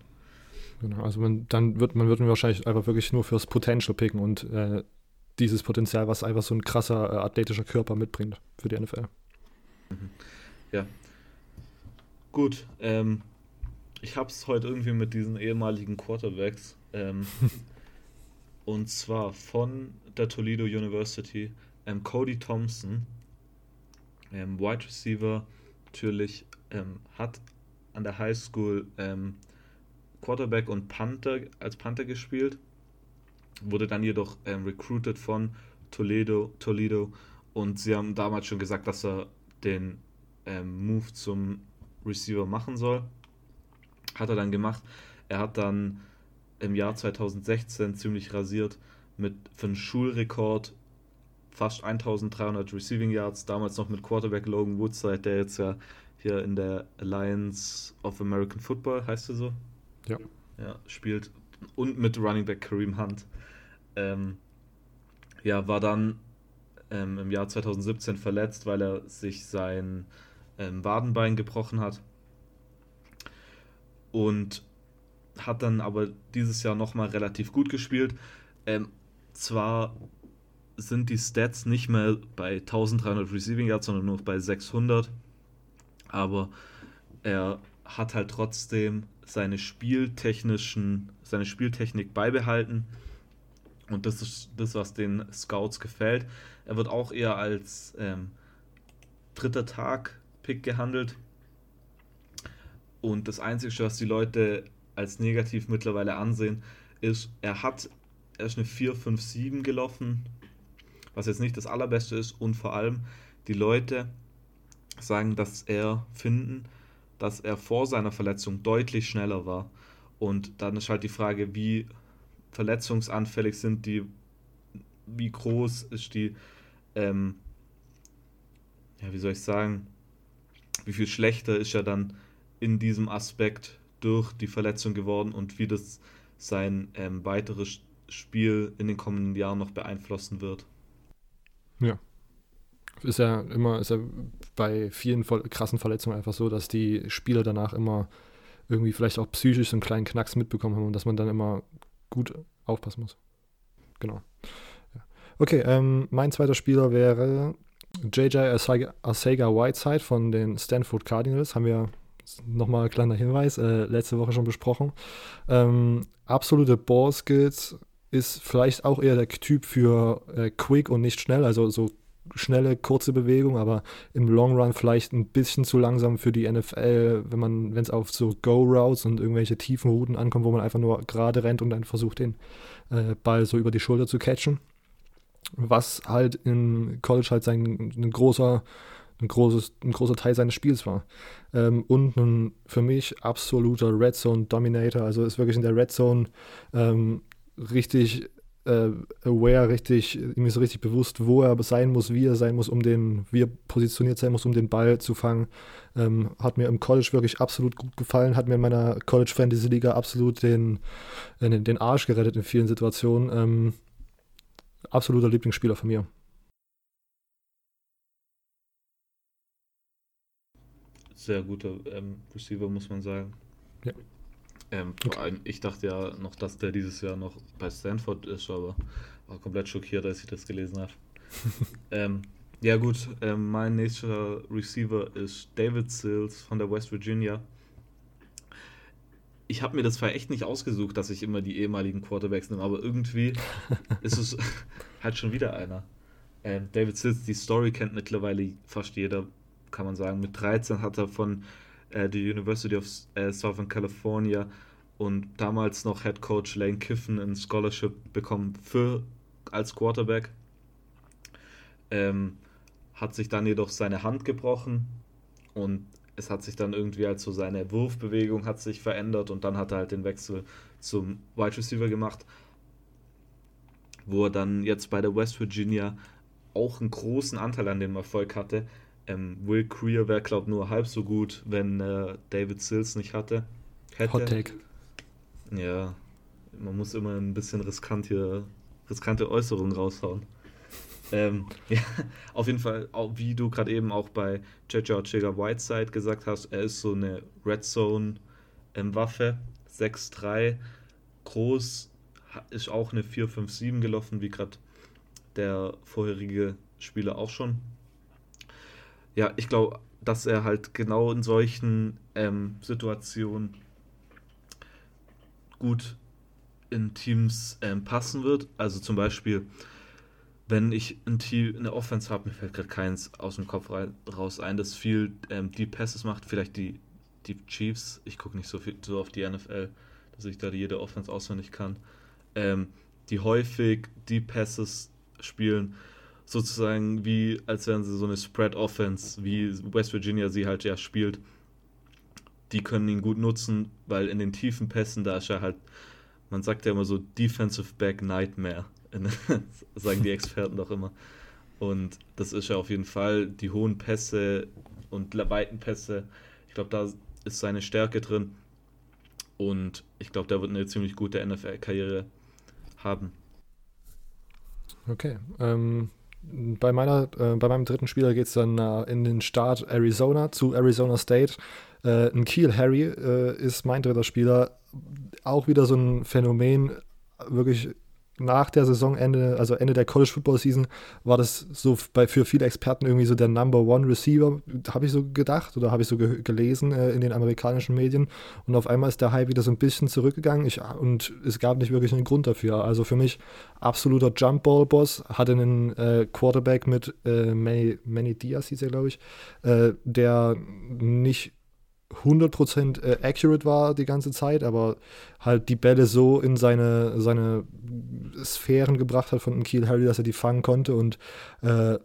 Genau, also man, dann wird man wird wahrscheinlich einfach wirklich nur fürs Potential picken und äh, dieses Potenzial, was einfach so ein krasser äh, athletischer Körper mitbringt für die NFL. Mhm. Ja. Gut, ähm, ich habe es heute irgendwie mit diesen ehemaligen Quarterbacks. Ähm, und zwar von der Toledo University, ähm, Cody Thompson, ähm, Wide Receiver natürlich ähm, hat an der High School ähm, Quarterback und Panther als Panther gespielt, wurde dann jedoch ähm, recruited von Toledo, Toledo und sie haben damals schon gesagt, dass er den Move zum Receiver machen soll. Hat er dann gemacht. Er hat dann im Jahr 2016 ziemlich rasiert mit für einen Schulrekord fast 1300 Receiving Yards, damals noch mit Quarterback Logan Woodside, der jetzt ja hier in der Alliance of American Football, heißt er so? Ja. Ja, spielt. Und mit Running Back Kareem Hunt. Ähm, ja, war dann ähm, im Jahr 2017 verletzt, weil er sich sein ähm, Wadenbein gebrochen hat. Und hat dann aber dieses Jahr nochmal relativ gut gespielt. Ähm, zwar sind die Stats nicht mehr bei 1300 Receiving Yards, sondern nur bei 600. Aber er hat halt trotzdem seine spieltechnischen, seine Spieltechnik beibehalten. Und das ist das, was den Scouts gefällt. Er wird auch eher als ähm, dritter Tag-Pick gehandelt. Und das Einzige, was die Leute als negativ mittlerweile ansehen, ist, er hat er ist eine 4-5-7 gelaufen, was jetzt nicht das allerbeste ist. Und vor allem die Leute sagen, dass er finden, dass er vor seiner Verletzung deutlich schneller war. Und dann ist halt die Frage, wie verletzungsanfällig sind die, wie groß ist die, ähm, ja, wie soll ich sagen, wie viel schlechter ist er dann in diesem Aspekt durch die Verletzung geworden und wie das sein ähm, weiteres Spiel in den kommenden Jahren noch beeinflussen wird. Ja. Ist ja immer, ist ja bei vielen krassen Verletzungen einfach so, dass die Spieler danach immer irgendwie vielleicht auch psychisch so einen kleinen Knacks mitbekommen haben und dass man dann immer gut aufpassen muss. Genau. Okay, ähm, mein zweiter Spieler wäre JJ Arcega Whiteside von den Stanford Cardinals. Haben wir nochmal ein kleiner Hinweis, äh, letzte Woche schon besprochen. Ähm, absolute Ball-Skills ist vielleicht auch eher der Typ für äh, quick und nicht schnell, also so schnelle, kurze Bewegung, aber im Long Run vielleicht ein bisschen zu langsam für die NFL, wenn man, wenn es auf so Go-Routes und irgendwelche tiefen Routen ankommt, wo man einfach nur gerade rennt und dann versucht, den äh, Ball so über die Schulter zu catchen. Was halt im College halt sein ein großer, ein großes, ein großer Teil seines Spiels war. Ähm, und ein für mich absoluter Red Zone Dominator, also ist wirklich in der Red Zone ähm, richtig äh, aware, richtig, ihm ist richtig bewusst, wo er sein muss, wie er sein muss, um den, wie er positioniert sein muss, um den Ball zu fangen. Ähm, hat mir im College wirklich absolut gut gefallen, hat mir in meiner College Fantasy Liga absolut den, äh, den Arsch gerettet in vielen Situationen. Ähm, absoluter Lieblingsspieler von mir. Sehr guter ähm, Receiver, muss man sagen. Ja. Ähm, okay. Ich dachte ja noch, dass der dieses Jahr noch bei Stanford ist, aber war komplett schockiert, als ich das gelesen habe. ähm, ja gut, ähm, mein nächster Receiver ist David Sills von der West Virginia. Ich habe mir das zwar echt nicht ausgesucht, dass ich immer die ehemaligen Quarterbacks nehme, aber irgendwie ist es halt schon wieder einer. Ähm, David Sills, die Story kennt mittlerweile fast jeder, kann man sagen. Mit 13 hat er von äh, die University of äh, Southern California und damals noch Head Coach Lane Kiffen ein Scholarship bekommen für als Quarterback. Ähm, hat sich dann jedoch seine Hand gebrochen und es hat sich dann irgendwie halt so seine Wurfbewegung hat sich verändert und dann hat er halt den Wechsel zum Wide Receiver gemacht, wo er dann jetzt bei der West Virginia auch einen großen Anteil an dem Erfolg hatte. Ähm, Will Creer wäre, glaube ich, nur halb so gut, wenn äh, David Sills nicht hatte. Hätte. Hot Take. Ja, man muss immer ein bisschen riskant hier, riskante Äußerungen raushauen. ähm, ja, auf jeden Fall, auch, wie du gerade eben auch bei Jaja Ortega Whiteside gesagt hast, er ist so eine Red Zone ähm, Waffe, 6'3, groß, ist auch eine 4-5-7 gelaufen, wie gerade der vorherige Spieler auch schon ja, ich glaube, dass er halt genau in solchen ähm, Situationen gut in Teams ähm, passen wird. Also zum Beispiel, wenn ich ein Team, eine Offense habe, mir fällt gerade keins aus dem Kopf rein, raus ein, das viel ähm, Deep Passes macht, vielleicht die, die Chiefs, ich gucke nicht so viel so auf die NFL, dass ich da jede Offense auswendig kann, ähm, die häufig Deep Passes spielen sozusagen wie, als wären sie so eine Spread-Offense, wie West Virginia sie halt ja spielt. Die können ihn gut nutzen, weil in den tiefen Pässen, da ist er halt, man sagt ja immer so Defensive Back Nightmare, sagen die Experten doch immer. Und das ist ja auf jeden Fall die hohen Pässe und weiten Pässe. Ich glaube, da ist seine Stärke drin. Und ich glaube, der wird eine ziemlich gute NFL-Karriere haben. Okay. Ähm, bei, meiner, äh, bei meinem dritten Spieler geht es dann äh, in den Start Arizona zu Arizona State. Äh, ein Kiel Harry äh, ist mein dritter Spieler. Auch wieder so ein Phänomen, wirklich nach der Saisonende, also Ende der College Football Season, war das so bei, für viele Experten irgendwie so der Number One Receiver, habe ich so gedacht oder habe ich so ge gelesen äh, in den amerikanischen Medien. Und auf einmal ist der Hype wieder so ein bisschen zurückgegangen ich, und es gab nicht wirklich einen Grund dafür. Also für mich absoluter Jump Ball Boss, hatte einen äh, Quarterback mit äh, Manny, Manny Diaz, hieß er glaube ich, äh, der nicht 100% äh, accurate war die ganze Zeit, aber halt die Bälle so in seine, seine Sphären gebracht hat von Kiel Harry, dass er die fangen konnte und äh,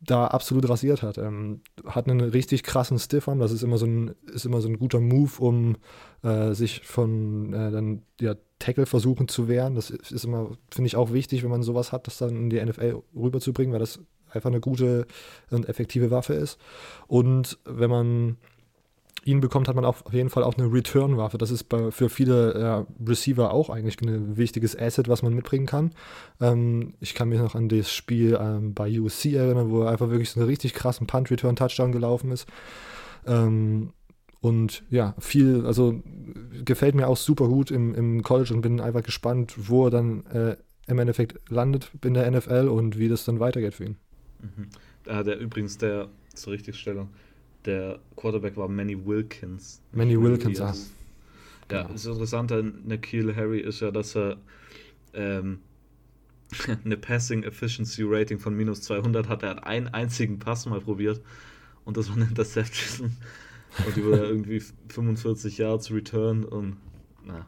da absolut rasiert hat. Ähm, hat einen richtig krassen Stiff-Arm, das ist immer so ein, ist immer so ein guter Move, um äh, sich von äh, dann ja, Tackle versuchen zu wehren. Das ist immer, finde ich, auch wichtig, wenn man sowas hat, das dann in die NFL rüberzubringen, weil das einfach eine gute und effektive Waffe ist. Und wenn man ihn bekommt, hat man auf jeden Fall auch eine Return-Waffe. Das ist bei, für viele äh, Receiver auch eigentlich ein wichtiges Asset, was man mitbringen kann. Ähm, ich kann mich noch an das Spiel ähm, bei USC erinnern, wo er einfach wirklich so einen richtig krassen Punt-Return-Touchdown gelaufen ist. Ähm, und ja, viel, also gefällt mir auch super gut im, im College und bin einfach gespannt, wo er dann äh, im Endeffekt landet in der NFL und wie das dann weitergeht für ihn. Mhm. Ah, der übrigens der zur Richtigstellung der Quarterback war Manny Wilkins. Manny Wilkins, ja. Ja, genau. das Interessante an Nikhil Harry ist ja, dass er ähm, eine Passing Efficiency Rating von minus 200 hat. Er hat einen einzigen Pass mal probiert und das war eine Interception. Und die wurde irgendwie 45 Yards Return und na.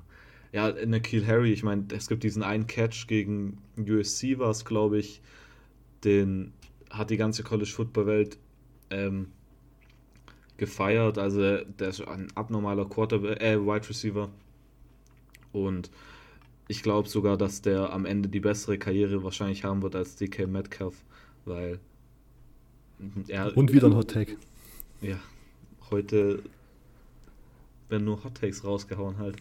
Ja, Nikhil Harry, ich meine, es gibt diesen einen Catch gegen USC, war es, glaube ich, den hat die ganze College Football Welt ähm, gefeiert. Also der ist ein abnormaler Quarterback, äh, Wide Receiver. Und ich glaube sogar, dass der am Ende die bessere Karriere wahrscheinlich haben wird als DK Metcalf, weil er. Und wieder ein Hot Take. Ja, heute werden nur Hot Takes rausgehauen halt.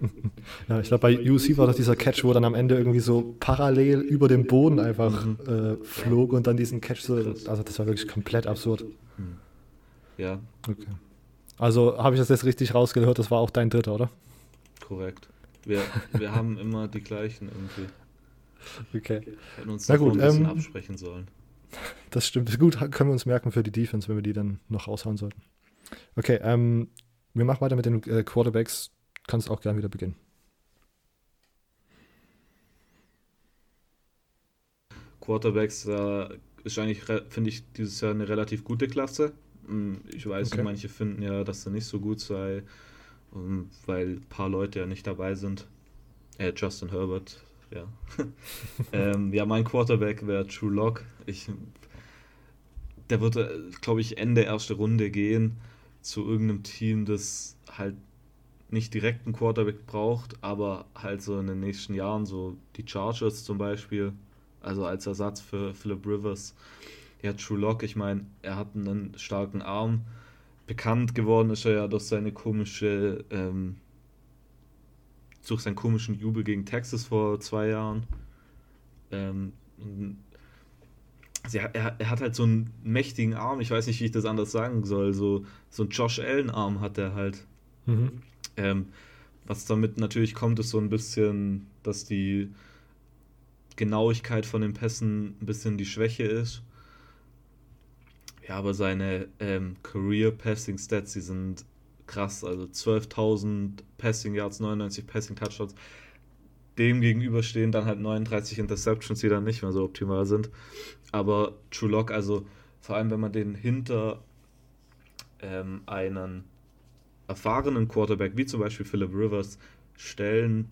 ja, ich glaube, bei UC war das dieser Catch, wo dann am Ende irgendwie so parallel über dem Boden einfach mhm. äh, flog und dann diesen Catch so. Also, das war wirklich komplett absurd. Ja. Okay. Also habe ich das jetzt richtig rausgehört, das war auch dein dritter, oder? Korrekt. Wir, wir haben immer die gleichen irgendwie. Okay. Hätten uns Na gut, ein bisschen ähm, absprechen sollen. Das stimmt. Gut, können wir uns merken für die Defense, wenn wir die dann noch raushauen sollten. Okay, ähm, wir machen weiter mit den äh, Quarterbacks. Kannst auch gerne wieder beginnen. Quarterbacks äh, ist eigentlich, finde ich, dieses Jahr eine relativ gute Klasse. Hm, ich weiß, okay. manche finden ja, dass er nicht so gut sei, ähm, weil ein paar Leute ja nicht dabei sind. Äh, Justin Herbert, ja. ähm, ja, mein Quarterback wäre True Lock. Ich, der würde, äh, glaube ich, Ende erste Runde gehen zu irgendeinem Team, das halt nicht direkt einen Quarterback braucht, aber halt so in den nächsten Jahren, so die Chargers zum Beispiel, also als Ersatz für Philip Rivers ja, True Lock, ich meine, er hat einen starken Arm. Bekannt geworden ist er ja durch seine komische, ähm, durch seinen komischen Jubel gegen Texas vor zwei Jahren. Ähm, also er, er, er, hat halt so einen mächtigen Arm, ich weiß nicht, wie ich das anders sagen soll. So, so einen Josh Allen-Arm hat er halt. Mhm. Ähm, was damit natürlich kommt, ist so ein bisschen, dass die Genauigkeit von den Pässen ein bisschen die Schwäche ist. Ja, aber seine ähm, Career Passing Stats, die sind krass. Also 12.000 Passing Yards, 99 Passing Touchdowns. Dem gegenüber stehen dann halt 39 Interceptions, die dann nicht mehr so optimal sind. Aber True Lock, also vor allem wenn man den hinter ähm, einen erfahrenen Quarterback, wie zum Beispiel Philip Rivers, stellen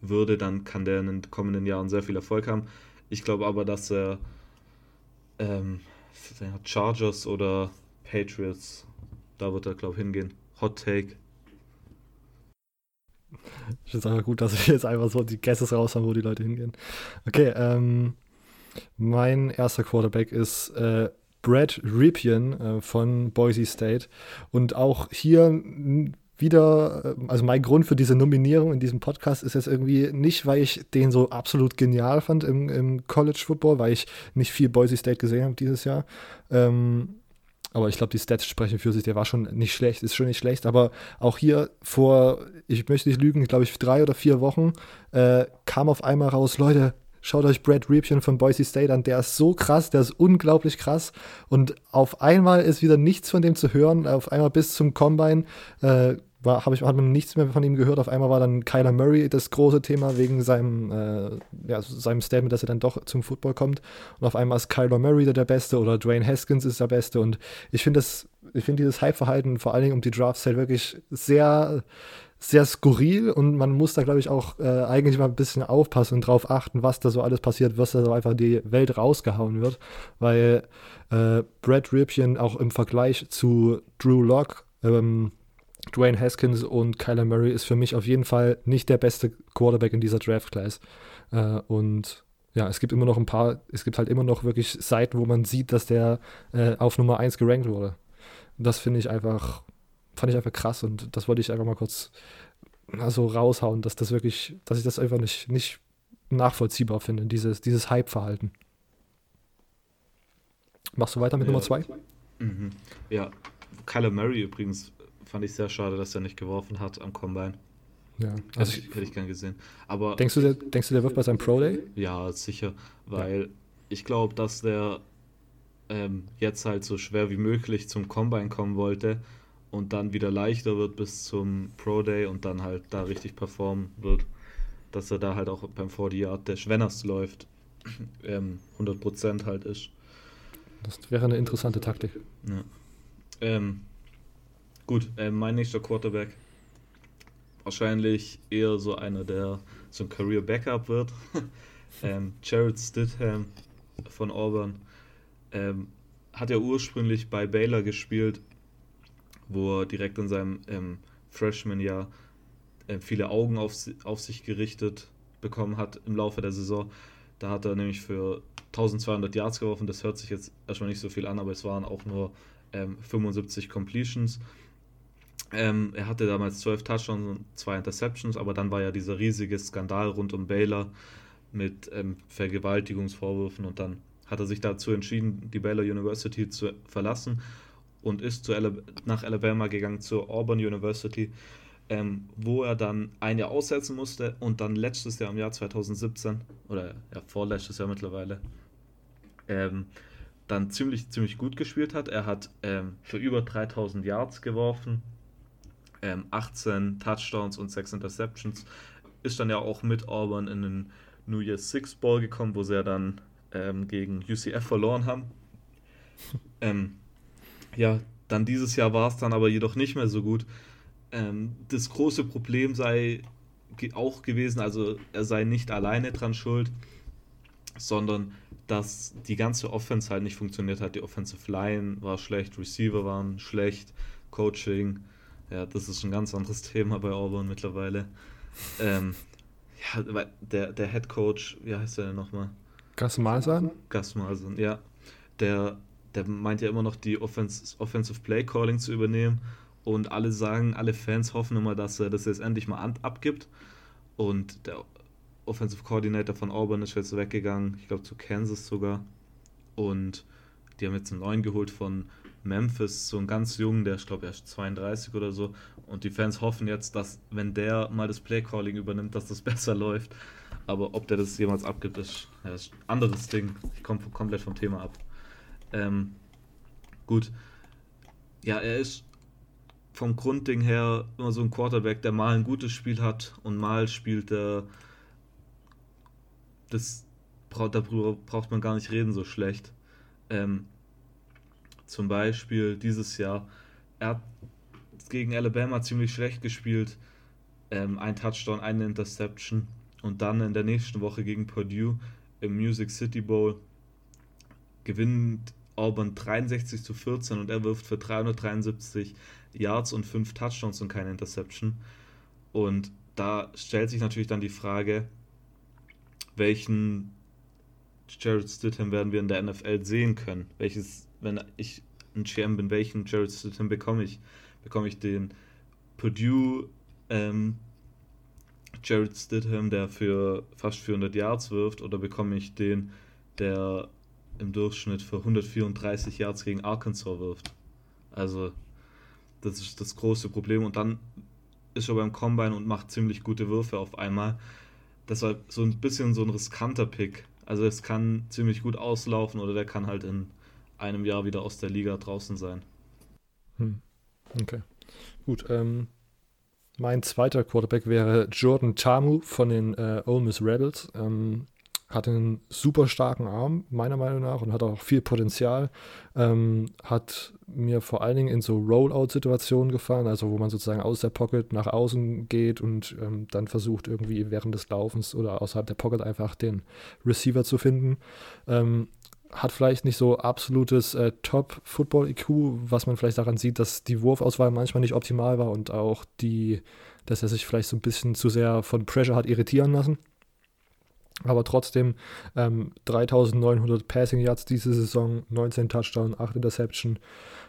würde, dann kann der in den kommenden Jahren sehr viel Erfolg haben. Ich glaube aber, dass er ähm, Chargers oder Patriots. Da wird er, glaube ich, hingehen. Hot Take. Ich finde es einfach gut, dass ich jetzt einfach so die Guesses raus haben, wo die Leute hingehen. Okay, ähm, mein erster Quarterback ist äh, Brad Ripien äh, von Boise State. Und auch hier wieder, äh, also mein Grund für diese Nominierung in diesem Podcast ist jetzt irgendwie nicht, weil ich den so absolut genial fand im, im College Football, weil ich nicht viel Boise State gesehen habe dieses Jahr. Ähm, aber ich glaube, die Stats sprechen für sich. Der war schon nicht schlecht, ist schon nicht schlecht. Aber auch hier vor, ich möchte nicht lügen, glaube ich, drei oder vier Wochen äh, kam auf einmal raus, Leute, Schaut euch Brad Riepchen von Boise State an. Der ist so krass, der ist unglaublich krass. Und auf einmal ist wieder nichts von dem zu hören. Auf einmal bis zum Combine äh, war, ich, hat man nichts mehr von ihm gehört. Auf einmal war dann Kyler Murray das große Thema wegen seinem, äh, ja, seinem Statement, dass er dann doch zum Football kommt. Und auf einmal ist Kyler Murray der Beste oder Dwayne Haskins ist der Beste. Und ich finde das, ich finde dieses Hype-Verhalten vor allen Dingen um die Drafts halt wirklich sehr, sehr skurril und man muss da, glaube ich, auch äh, eigentlich mal ein bisschen aufpassen und drauf achten, was da so alles passiert, was da so einfach die Welt rausgehauen wird, weil äh, Brad Ripien auch im Vergleich zu Drew Locke, ähm, Dwayne Haskins und Kyler Murray ist für mich auf jeden Fall nicht der beste Quarterback in dieser Draft-Class. Äh, und ja, es gibt immer noch ein paar, es gibt halt immer noch wirklich Seiten, wo man sieht, dass der äh, auf Nummer 1 gerankt wurde. Das finde ich einfach fand ich einfach krass und das wollte ich einfach mal kurz also raushauen, dass das wirklich, dass ich das einfach nicht, nicht nachvollziehbar finde, dieses, dieses Hype-Verhalten. Machst du weiter mit ja. Nummer zwei? Mhm. Ja, Kyler Murray übrigens fand ich sehr schade, dass er nicht geworfen hat am Combine. Ja, also hätte ich, hätte ich gern gesehen. Aber denkst du, der, denkst du, der wird bei seinem Pro Day? Ja, sicher, weil ja. ich glaube, dass der ähm, jetzt halt so schwer wie möglich zum Combine kommen wollte und dann wieder leichter wird bis zum Pro Day und dann halt da richtig performen wird, dass er da halt auch beim 40 Yard Dash, wenn es läuft, ähm, 100% halt ist. Das wäre eine interessante Taktik. Ja. Ähm, gut, äh, mein nächster Quarterback wahrscheinlich eher so einer, der so ein Career Backup wird. ähm, Jared Stidham von Auburn ähm, hat ja ursprünglich bei Baylor gespielt wo er direkt in seinem ähm, Freshman-Jahr äh, viele Augen auf, auf sich gerichtet bekommen hat im Laufe der Saison. Da hat er nämlich für 1200 Yards geworfen. Das hört sich jetzt erstmal nicht so viel an, aber es waren auch nur ähm, 75 Completions. Ähm, er hatte damals 12 Touchdowns und 2 Interceptions, aber dann war ja dieser riesige Skandal rund um Baylor mit ähm, Vergewaltigungsvorwürfen und dann hat er sich dazu entschieden, die Baylor University zu verlassen und ist zu Alab nach Alabama gegangen zur Auburn University, ähm, wo er dann ein Jahr aussetzen musste und dann letztes Jahr im Jahr 2017 oder ja, vorletztes Jahr mittlerweile ähm, dann ziemlich, ziemlich gut gespielt hat. Er hat ähm, für über 3000 Yards geworfen, 18 ähm, Touchdowns und 6 Interceptions. Ist dann ja auch mit Auburn in den New Year's Six Bowl gekommen, wo sie ja dann ähm, gegen UCF verloren haben. ähm, ja, dann dieses Jahr war es dann aber jedoch nicht mehr so gut. Ähm, das große Problem sei auch gewesen, also er sei nicht alleine dran schuld, sondern dass die ganze Offense halt nicht funktioniert hat. Die Offensive Line war schlecht, Receiver waren schlecht, Coaching, ja, das ist ein ganz anderes Thema bei Auburn mittlerweile. Ähm, ja, der, der Head Coach, wie heißt der denn nochmal? Gas Malsan? Gas Malsan, ja. Der der meint ja immer noch die Offense, Offensive Play Calling zu übernehmen. Und alle sagen, alle Fans hoffen immer, dass er das jetzt endlich mal abgibt. Und der Offensive Coordinator von Auburn ist jetzt weggegangen, ich glaube zu Kansas sogar. Und die haben jetzt einen neuen geholt von Memphis, so einen ganz jungen, der ist glaube ich erst 32 oder so. Und die Fans hoffen jetzt, dass wenn der mal das Play Calling übernimmt, dass das besser läuft. Aber ob der das jemals abgibt, ist, ja, ein anderes Ding. Ich komme komplett vom Thema ab. Ähm, gut. Ja, er ist vom Grundding her immer so ein Quarterback, der mal ein gutes Spiel hat und mal spielt er. Das, darüber braucht man gar nicht reden, so schlecht. Ähm, zum Beispiel dieses Jahr, er hat gegen Alabama ziemlich schlecht gespielt. Ähm, ein Touchdown, eine Interception. Und dann in der nächsten Woche gegen Purdue im Music City Bowl gewinnt Auburn 63 zu 14 und er wirft für 373 Yards und 5 Touchdowns und keine Interception. Und da stellt sich natürlich dann die Frage, welchen Jared Stidham werden wir in der NFL sehen können? Welches, wenn ich ein GM bin, welchen Jared Stidham bekomme ich? Bekomme ich den Purdue ähm, Jared Stidham, der für fast 400 Yards wirft, oder bekomme ich den, der im Durchschnitt für 134 Yards gegen Arkansas wirft. Also, das ist das große Problem. Und dann ist er beim Combine und macht ziemlich gute Würfe auf einmal. Deshalb so ein bisschen so ein riskanter Pick. Also, es kann ziemlich gut auslaufen oder der kann halt in einem Jahr wieder aus der Liga draußen sein. Hm. Okay. Gut. Ähm, mein zweiter Quarterback wäre Jordan Tamu von den äh, Ole Miss Rebels. Ähm, hat einen super starken Arm, meiner Meinung nach, und hat auch viel Potenzial. Ähm, hat mir vor allen Dingen in so Rollout-Situationen gefallen, also wo man sozusagen aus der Pocket nach außen geht und ähm, dann versucht, irgendwie während des Laufens oder außerhalb der Pocket einfach den Receiver zu finden. Ähm, hat vielleicht nicht so absolutes äh, Top-Football-IQ, was man vielleicht daran sieht, dass die Wurfauswahl manchmal nicht optimal war und auch die, dass er sich vielleicht so ein bisschen zu sehr von Pressure hat irritieren lassen. Aber trotzdem ähm, 3900 Passing Yards diese Saison, 19 Touchdown, 8 Interception.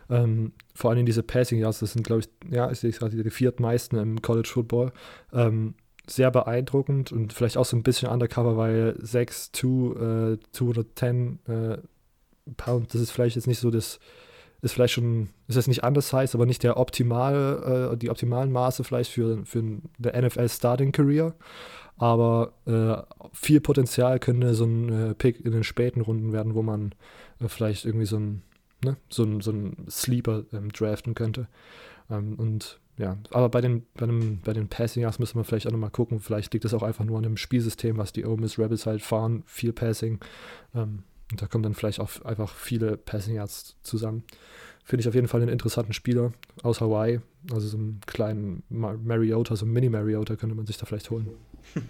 Ähm, vor allem diese Passing Yards, das sind, glaube ich, ja, ich sehe gerade die viertmeisten im College Football. Ähm, sehr beeindruckend und vielleicht auch so ein bisschen undercover, weil 6, 2, äh, 210 äh, Pound, das ist vielleicht jetzt nicht so das, ist vielleicht schon, ist jetzt nicht anders heißt, aber nicht der optimale, äh, die optimalen Maße vielleicht für, für eine NFL Starting Career. Aber äh, viel Potenzial könnte so ein äh, Pick in den späten Runden werden, wo man äh, vielleicht irgendwie so ein, ne, so ein, so ein Sleeper ähm, draften könnte. Ähm, und ja, aber bei den, bei, dem, bei den Passing Yards müssen wir vielleicht auch nochmal gucken. Vielleicht liegt das auch einfach nur an dem Spielsystem, was die Ole Miss Rebels halt fahren. Viel Passing. Ähm, und da kommen dann vielleicht auch einfach viele Passing Yards zusammen. Finde ich auf jeden Fall einen interessanten Spieler aus Hawaii. Also so einen kleinen Mariota, so ein Mini-Mariota könnte man sich da vielleicht holen.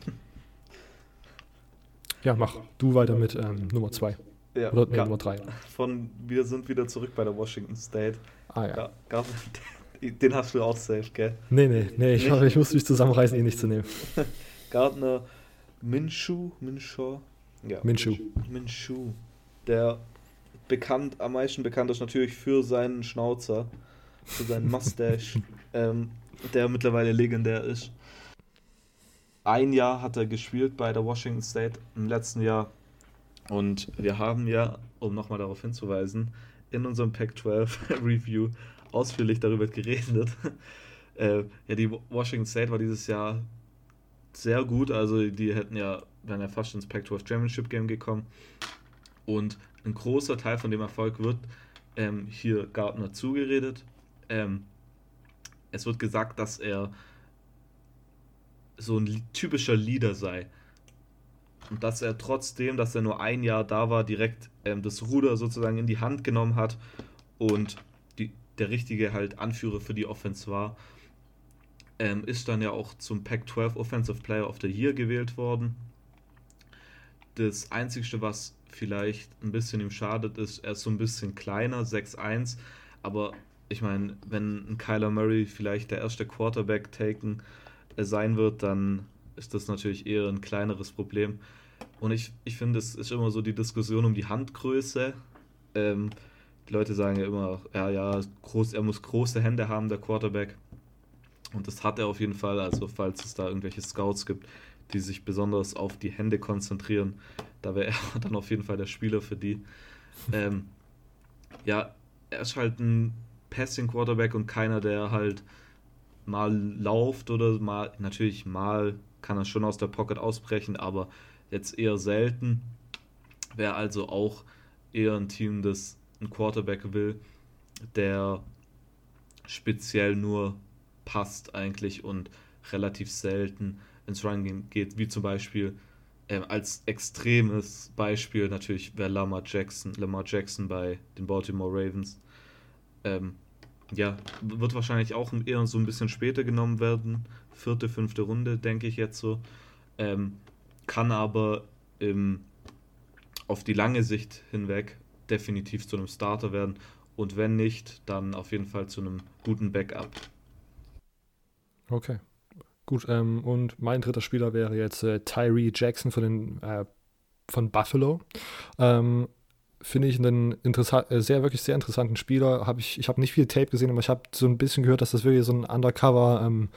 ja, mach du weiter mit ähm, Nummer 2. Ja, Oder nee, Nummer 3. Von Wir sind wieder zurück bei der Washington State. Ah ja. Gar, den hast du auch safe, gell? Nee, nee, nee, ich, ich muss mich zusammenreißen, ihn nicht zu nehmen. Gardner Minshu, Minshaw. Ja, Minshu. Minshu. Der bekannt, am meisten bekannt ist natürlich für seinen Schnauzer, für seinen Mustache, ähm, der mittlerweile legendär ist. Ein Jahr hat er gespielt bei der Washington State im letzten Jahr. Und wir haben ja, um nochmal darauf hinzuweisen, in unserem Pac-12 Review ausführlich darüber geredet. äh, ja, die Washington State war dieses Jahr sehr gut. Also die hätten ja, wären ja fast ins Pac-12 Championship Game gekommen. Und ein großer Teil von dem Erfolg wird ähm, hier Gardner zugeredet. Ähm, es wird gesagt, dass er so ein typischer Leader sei. Und dass er trotzdem, dass er nur ein Jahr da war, direkt ähm, das Ruder sozusagen in die Hand genommen hat und der richtige halt Anführer für die Offense war. Ähm, ist dann ja auch zum Pac-12 Offensive Player of the Year gewählt worden. Das Einzige, was vielleicht ein bisschen ihm schadet, ist, er ist so ein bisschen kleiner, 6'1, aber ich meine, wenn Kyler Murray vielleicht der erste Quarterback taken äh, sein wird, dann ist das natürlich eher ein kleineres Problem. Und ich, ich finde, es ist immer so die Diskussion um die Handgröße. Ähm, die Leute sagen ja immer, ja, ja, groß, er muss große Hände haben, der Quarterback. Und das hat er auf jeden Fall. Also, falls es da irgendwelche Scouts gibt, die sich besonders auf die Hände konzentrieren, da wäre er dann auf jeden Fall der Spieler für die. Ähm, ja, er ist halt ein Passing Quarterback und keiner, der halt mal lauft oder mal, natürlich mal kann er schon aus der Pocket ausbrechen, aber jetzt eher selten. Wäre also auch eher ein Team, das einen Quarterback will, der speziell nur passt eigentlich und relativ selten ins Run geht, wie zum Beispiel ähm, als extremes Beispiel natürlich wäre Lamar Jackson, Lamar Jackson bei den Baltimore Ravens. Ähm, ja, wird wahrscheinlich auch eher so ein bisschen später genommen werden. Vierte, fünfte Runde, denke ich jetzt so. Ähm, kann aber im, auf die lange Sicht hinweg definitiv zu einem Starter werden. Und wenn nicht, dann auf jeden Fall zu einem guten Backup. Okay. Gut, ähm, und mein dritter Spieler wäre jetzt äh, Tyree Jackson von, den, äh, von Buffalo. Ähm, finde ich einen interessant, äh, sehr, wirklich sehr interessanten Spieler. Hab ich ich habe nicht viel Tape gesehen, aber ich habe so ein bisschen gehört, dass das wirklich so ein Undercover ähm,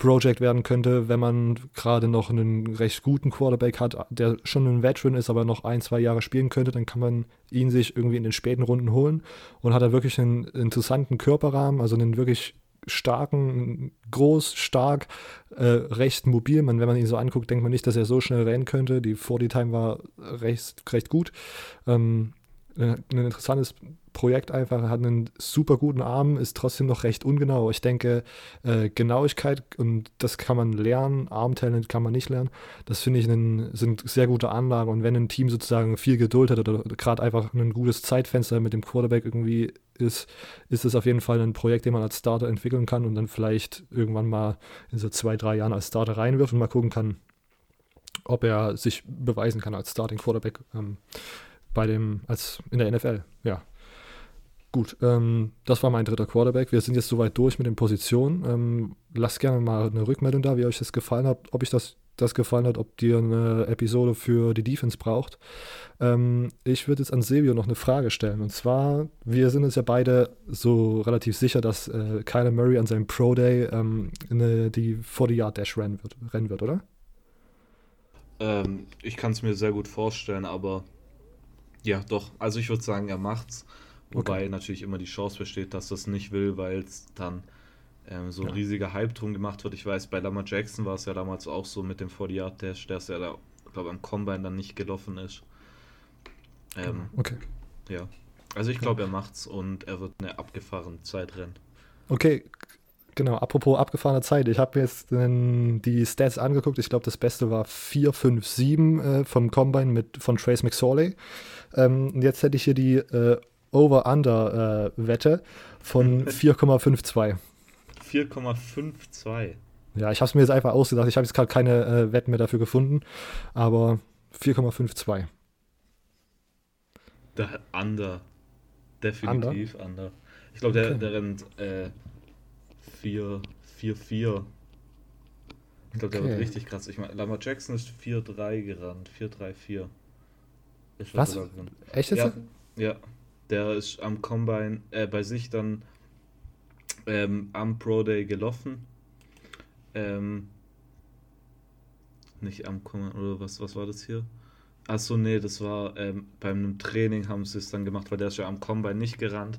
werden könnte, wenn man gerade noch einen recht guten Quarterback hat, der schon ein Veteran ist, aber noch ein, zwei Jahre spielen könnte, dann kann man ihn sich irgendwie in den späten Runden holen und hat er wirklich einen interessanten Körperrahmen, also einen wirklich starken, groß, stark, äh, recht mobil. Man, wenn man ihn so anguckt, denkt man nicht, dass er so schnell rennen könnte. Die 40-Time war recht, recht gut. Ähm, ein interessantes Projekt einfach, hat einen super guten Arm, ist trotzdem noch recht ungenau. Ich denke, äh, Genauigkeit und das kann man lernen, Armtalent kann man nicht lernen. Das finde ich einen, sind sehr gute Anlagen und wenn ein Team sozusagen viel Geduld hat oder gerade einfach ein gutes Zeitfenster mit dem Quarterback irgendwie ist, ist es auf jeden Fall ein Projekt, den man als Starter entwickeln kann und dann vielleicht irgendwann mal in so zwei, drei Jahren als Starter reinwirft und mal gucken kann, ob er sich beweisen kann als Starting Quarterback ähm, bei dem, als in der NFL. Ja. Gut, ähm, das war mein dritter Quarterback. Wir sind jetzt soweit durch mit den Positionen. Ähm, lasst gerne mal eine Rückmeldung da, wie euch das gefallen hat, ob ich das, das gefallen hat, ob ihr eine Episode für die Defense braucht. Ähm, ich würde jetzt an Silvio noch eine Frage stellen. Und zwar, wir sind uns ja beide so relativ sicher, dass äh, Kyler Murray an seinem Pro Day ähm, eine, die 40-Yard-Dash rennen wird, rennen wird, oder? Ähm, ich kann es mir sehr gut vorstellen, aber ja, doch. Also ich würde sagen, er macht's. Wobei okay. natürlich immer die Chance besteht, dass das nicht will, weil es dann ähm, so ein ja. riesiger Hype drum gemacht wird. Ich weiß, bei Lamar Jackson war es ja damals auch so mit dem 40-Yard-Dash, der es ja da, glaube am Combine dann nicht gelaufen ist. Ähm, okay. Ja. Also ich glaube, er macht's und er wird eine abgefahrene Zeit rennen. Okay, genau. Apropos abgefahrene Zeit. Ich habe jetzt den, die Stats angeguckt. Ich glaube, das Beste war 4-5-7 äh, vom Combine mit, von Trace McSorley. Ähm, jetzt hätte ich hier die äh, Over-Under-Wette äh, von 4,52. 4,52. Ja, ich habe es mir jetzt einfach ausgedacht. Ich habe jetzt gerade keine äh, Wetten mehr dafür gefunden, aber 4,52. Der Under. Definitiv Under. under. Ich glaube, der, okay. der rennt äh, 4, 4, 4. Ich glaube, der okay. wird richtig krass. Ich meine, Lamar Jackson ist 4-3 gerannt. 4-3-4. Was? Echt jetzt? Ja, ja. Der ist am Combine äh, bei sich dann ähm, am Pro Day gelaufen. Ähm, nicht am Combine, oder was, was war das hier? Achso, nee, das war ähm, beim Training haben sie es dann gemacht, weil der ist ja am Combine nicht gerannt.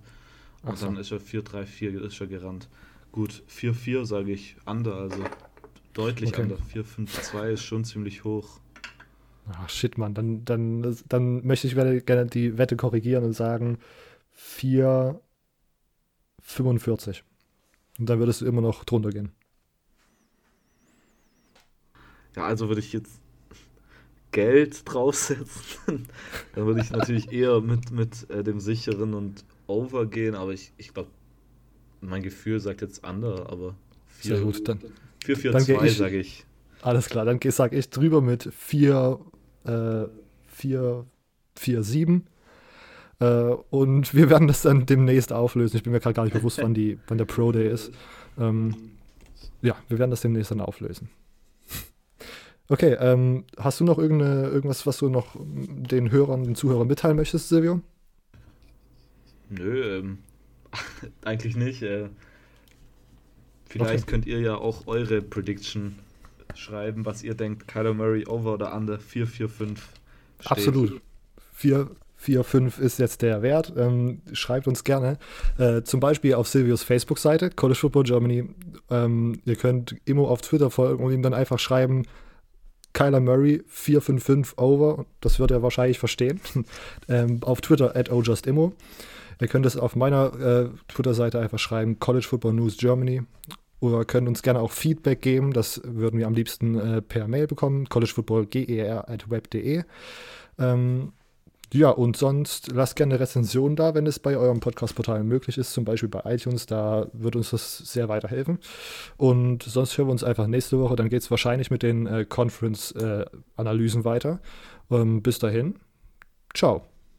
Und so. dann ist er 4-3-4 ist er gerannt. Gut, 4-4 sage ich under, also deutlich okay. under. 4-5-2 ist schon ziemlich hoch. Ach shit, Mann, dann, dann, dann möchte ich gerne die Wette korrigieren und sagen 4,45. Und dann würdest du immer noch drunter gehen. Ja, also würde ich jetzt Geld draufsetzen, dann würde ich natürlich eher mit, mit äh, dem sicheren und over gehen, aber ich, ich glaube, mein Gefühl sagt jetzt under, aber 4, Sehr gut, dann 4, 4, 2 sage ich. Alles klar, dann sage ich drüber mit 4, äh, 4, 4, 7. Äh, und wir werden das dann demnächst auflösen. Ich bin mir gerade gar nicht bewusst, wann, die, wann der Pro Day ist. Ähm, ja, wir werden das demnächst dann auflösen. Okay, ähm, hast du noch irgendwas, was du noch den Hörern, den Zuhörern mitteilen möchtest, Silvio? Nö, ähm, eigentlich nicht. Äh, vielleicht okay. könnt ihr ja auch eure Prediction schreiben, was ihr denkt, Kyler Murray over oder under 445 steht. Absolut. 4, 4, 5 ist jetzt der Wert. Ähm, schreibt uns gerne. Äh, zum Beispiel auf Silvios Facebook-Seite, College Football Germany. Ähm, ihr könnt Immo auf Twitter folgen und ihm dann einfach schreiben, Kyler Murray 455 over. Das wird er wahrscheinlich verstehen. ähm, auf Twitter at ojustimmo. Ihr könnt es auf meiner äh, Twitter-Seite einfach schreiben, College Football News Germany oder könnt uns gerne auch Feedback geben. Das würden wir am liebsten äh, per Mail bekommen. collegefootballger.web.de. Ähm, ja, und sonst lasst gerne eine Rezension da, wenn es bei eurem Podcast-Portal möglich ist, zum Beispiel bei iTunes. Da wird uns das sehr weiterhelfen. Und sonst hören wir uns einfach nächste Woche. Dann geht es wahrscheinlich mit den äh, Conference-Analysen äh, weiter. Ähm, bis dahin. Ciao.